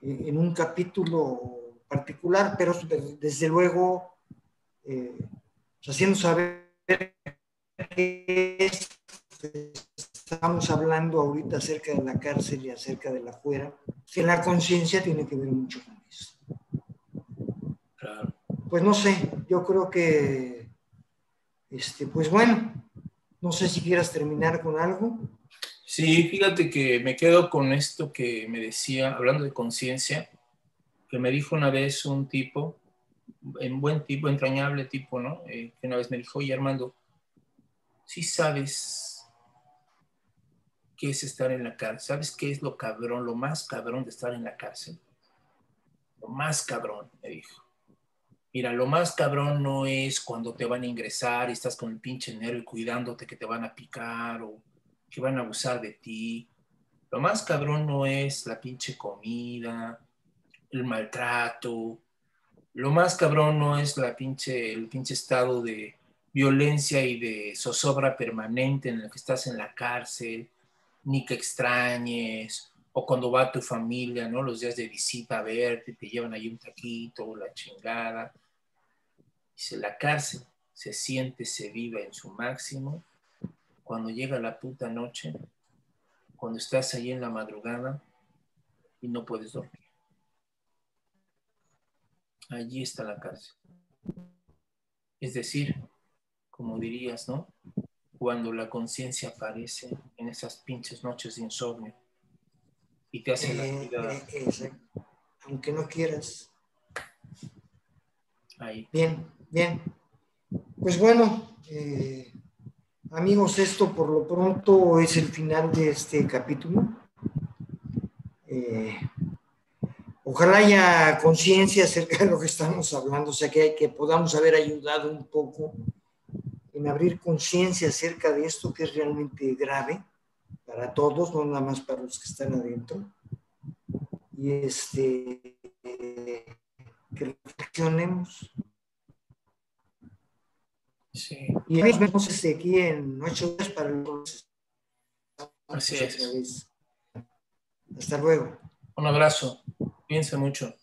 en un capítulo particular, pero desde luego eh, haciendo saber que estamos hablando ahorita acerca de la cárcel y acerca de la fuera, que la conciencia tiene que ver mucho con eso. Pues no sé, yo creo que, este, pues bueno, no sé si quieras terminar con algo. Sí, fíjate que me quedo con esto que me decía, hablando de conciencia, que me dijo una vez un tipo, un buen tipo, entrañable tipo, ¿no? Eh, que una vez me dijo, oye Armando, si sabes qué es estar en la cárcel, ¿sabes qué es lo cabrón, lo más cabrón de estar en la cárcel? Lo más cabrón, me dijo. Mira, lo más cabrón no es cuando te van a ingresar y estás con el pinche nervio cuidándote que te van a picar o que van a abusar de ti. Lo más cabrón no es la pinche comida, el maltrato, lo más cabrón no es la pinche, el pinche estado de violencia y de zozobra permanente en el que estás en la cárcel, ni que extrañes, o cuando va tu familia, ¿no? Los días de visita a verte, te llevan ahí un taquito, la chingada. Dice, la cárcel se siente, se vive en su máximo cuando llega la puta noche, cuando estás ahí en la madrugada y no puedes dormir. Allí está la cárcel. Es decir, como dirías, ¿no? Cuando la conciencia aparece en esas pinches noches de insomnio y te hace la eh, vida. Eh, Aunque no quieras. Ahí. Bien, bien. Pues bueno, eh, amigos, esto por lo pronto es el final de este capítulo. Ojalá haya conciencia acerca de lo que estamos hablando, o sea, que, que podamos haber ayudado un poco en abrir conciencia acerca de esto que es realmente grave para todos, no nada más para los que están adentro. Y este, que reflexionemos. Sí. Y nos vemos este, aquí en ocho días para los. Así es. Hasta luego. Un abrazo. Piensa mucho.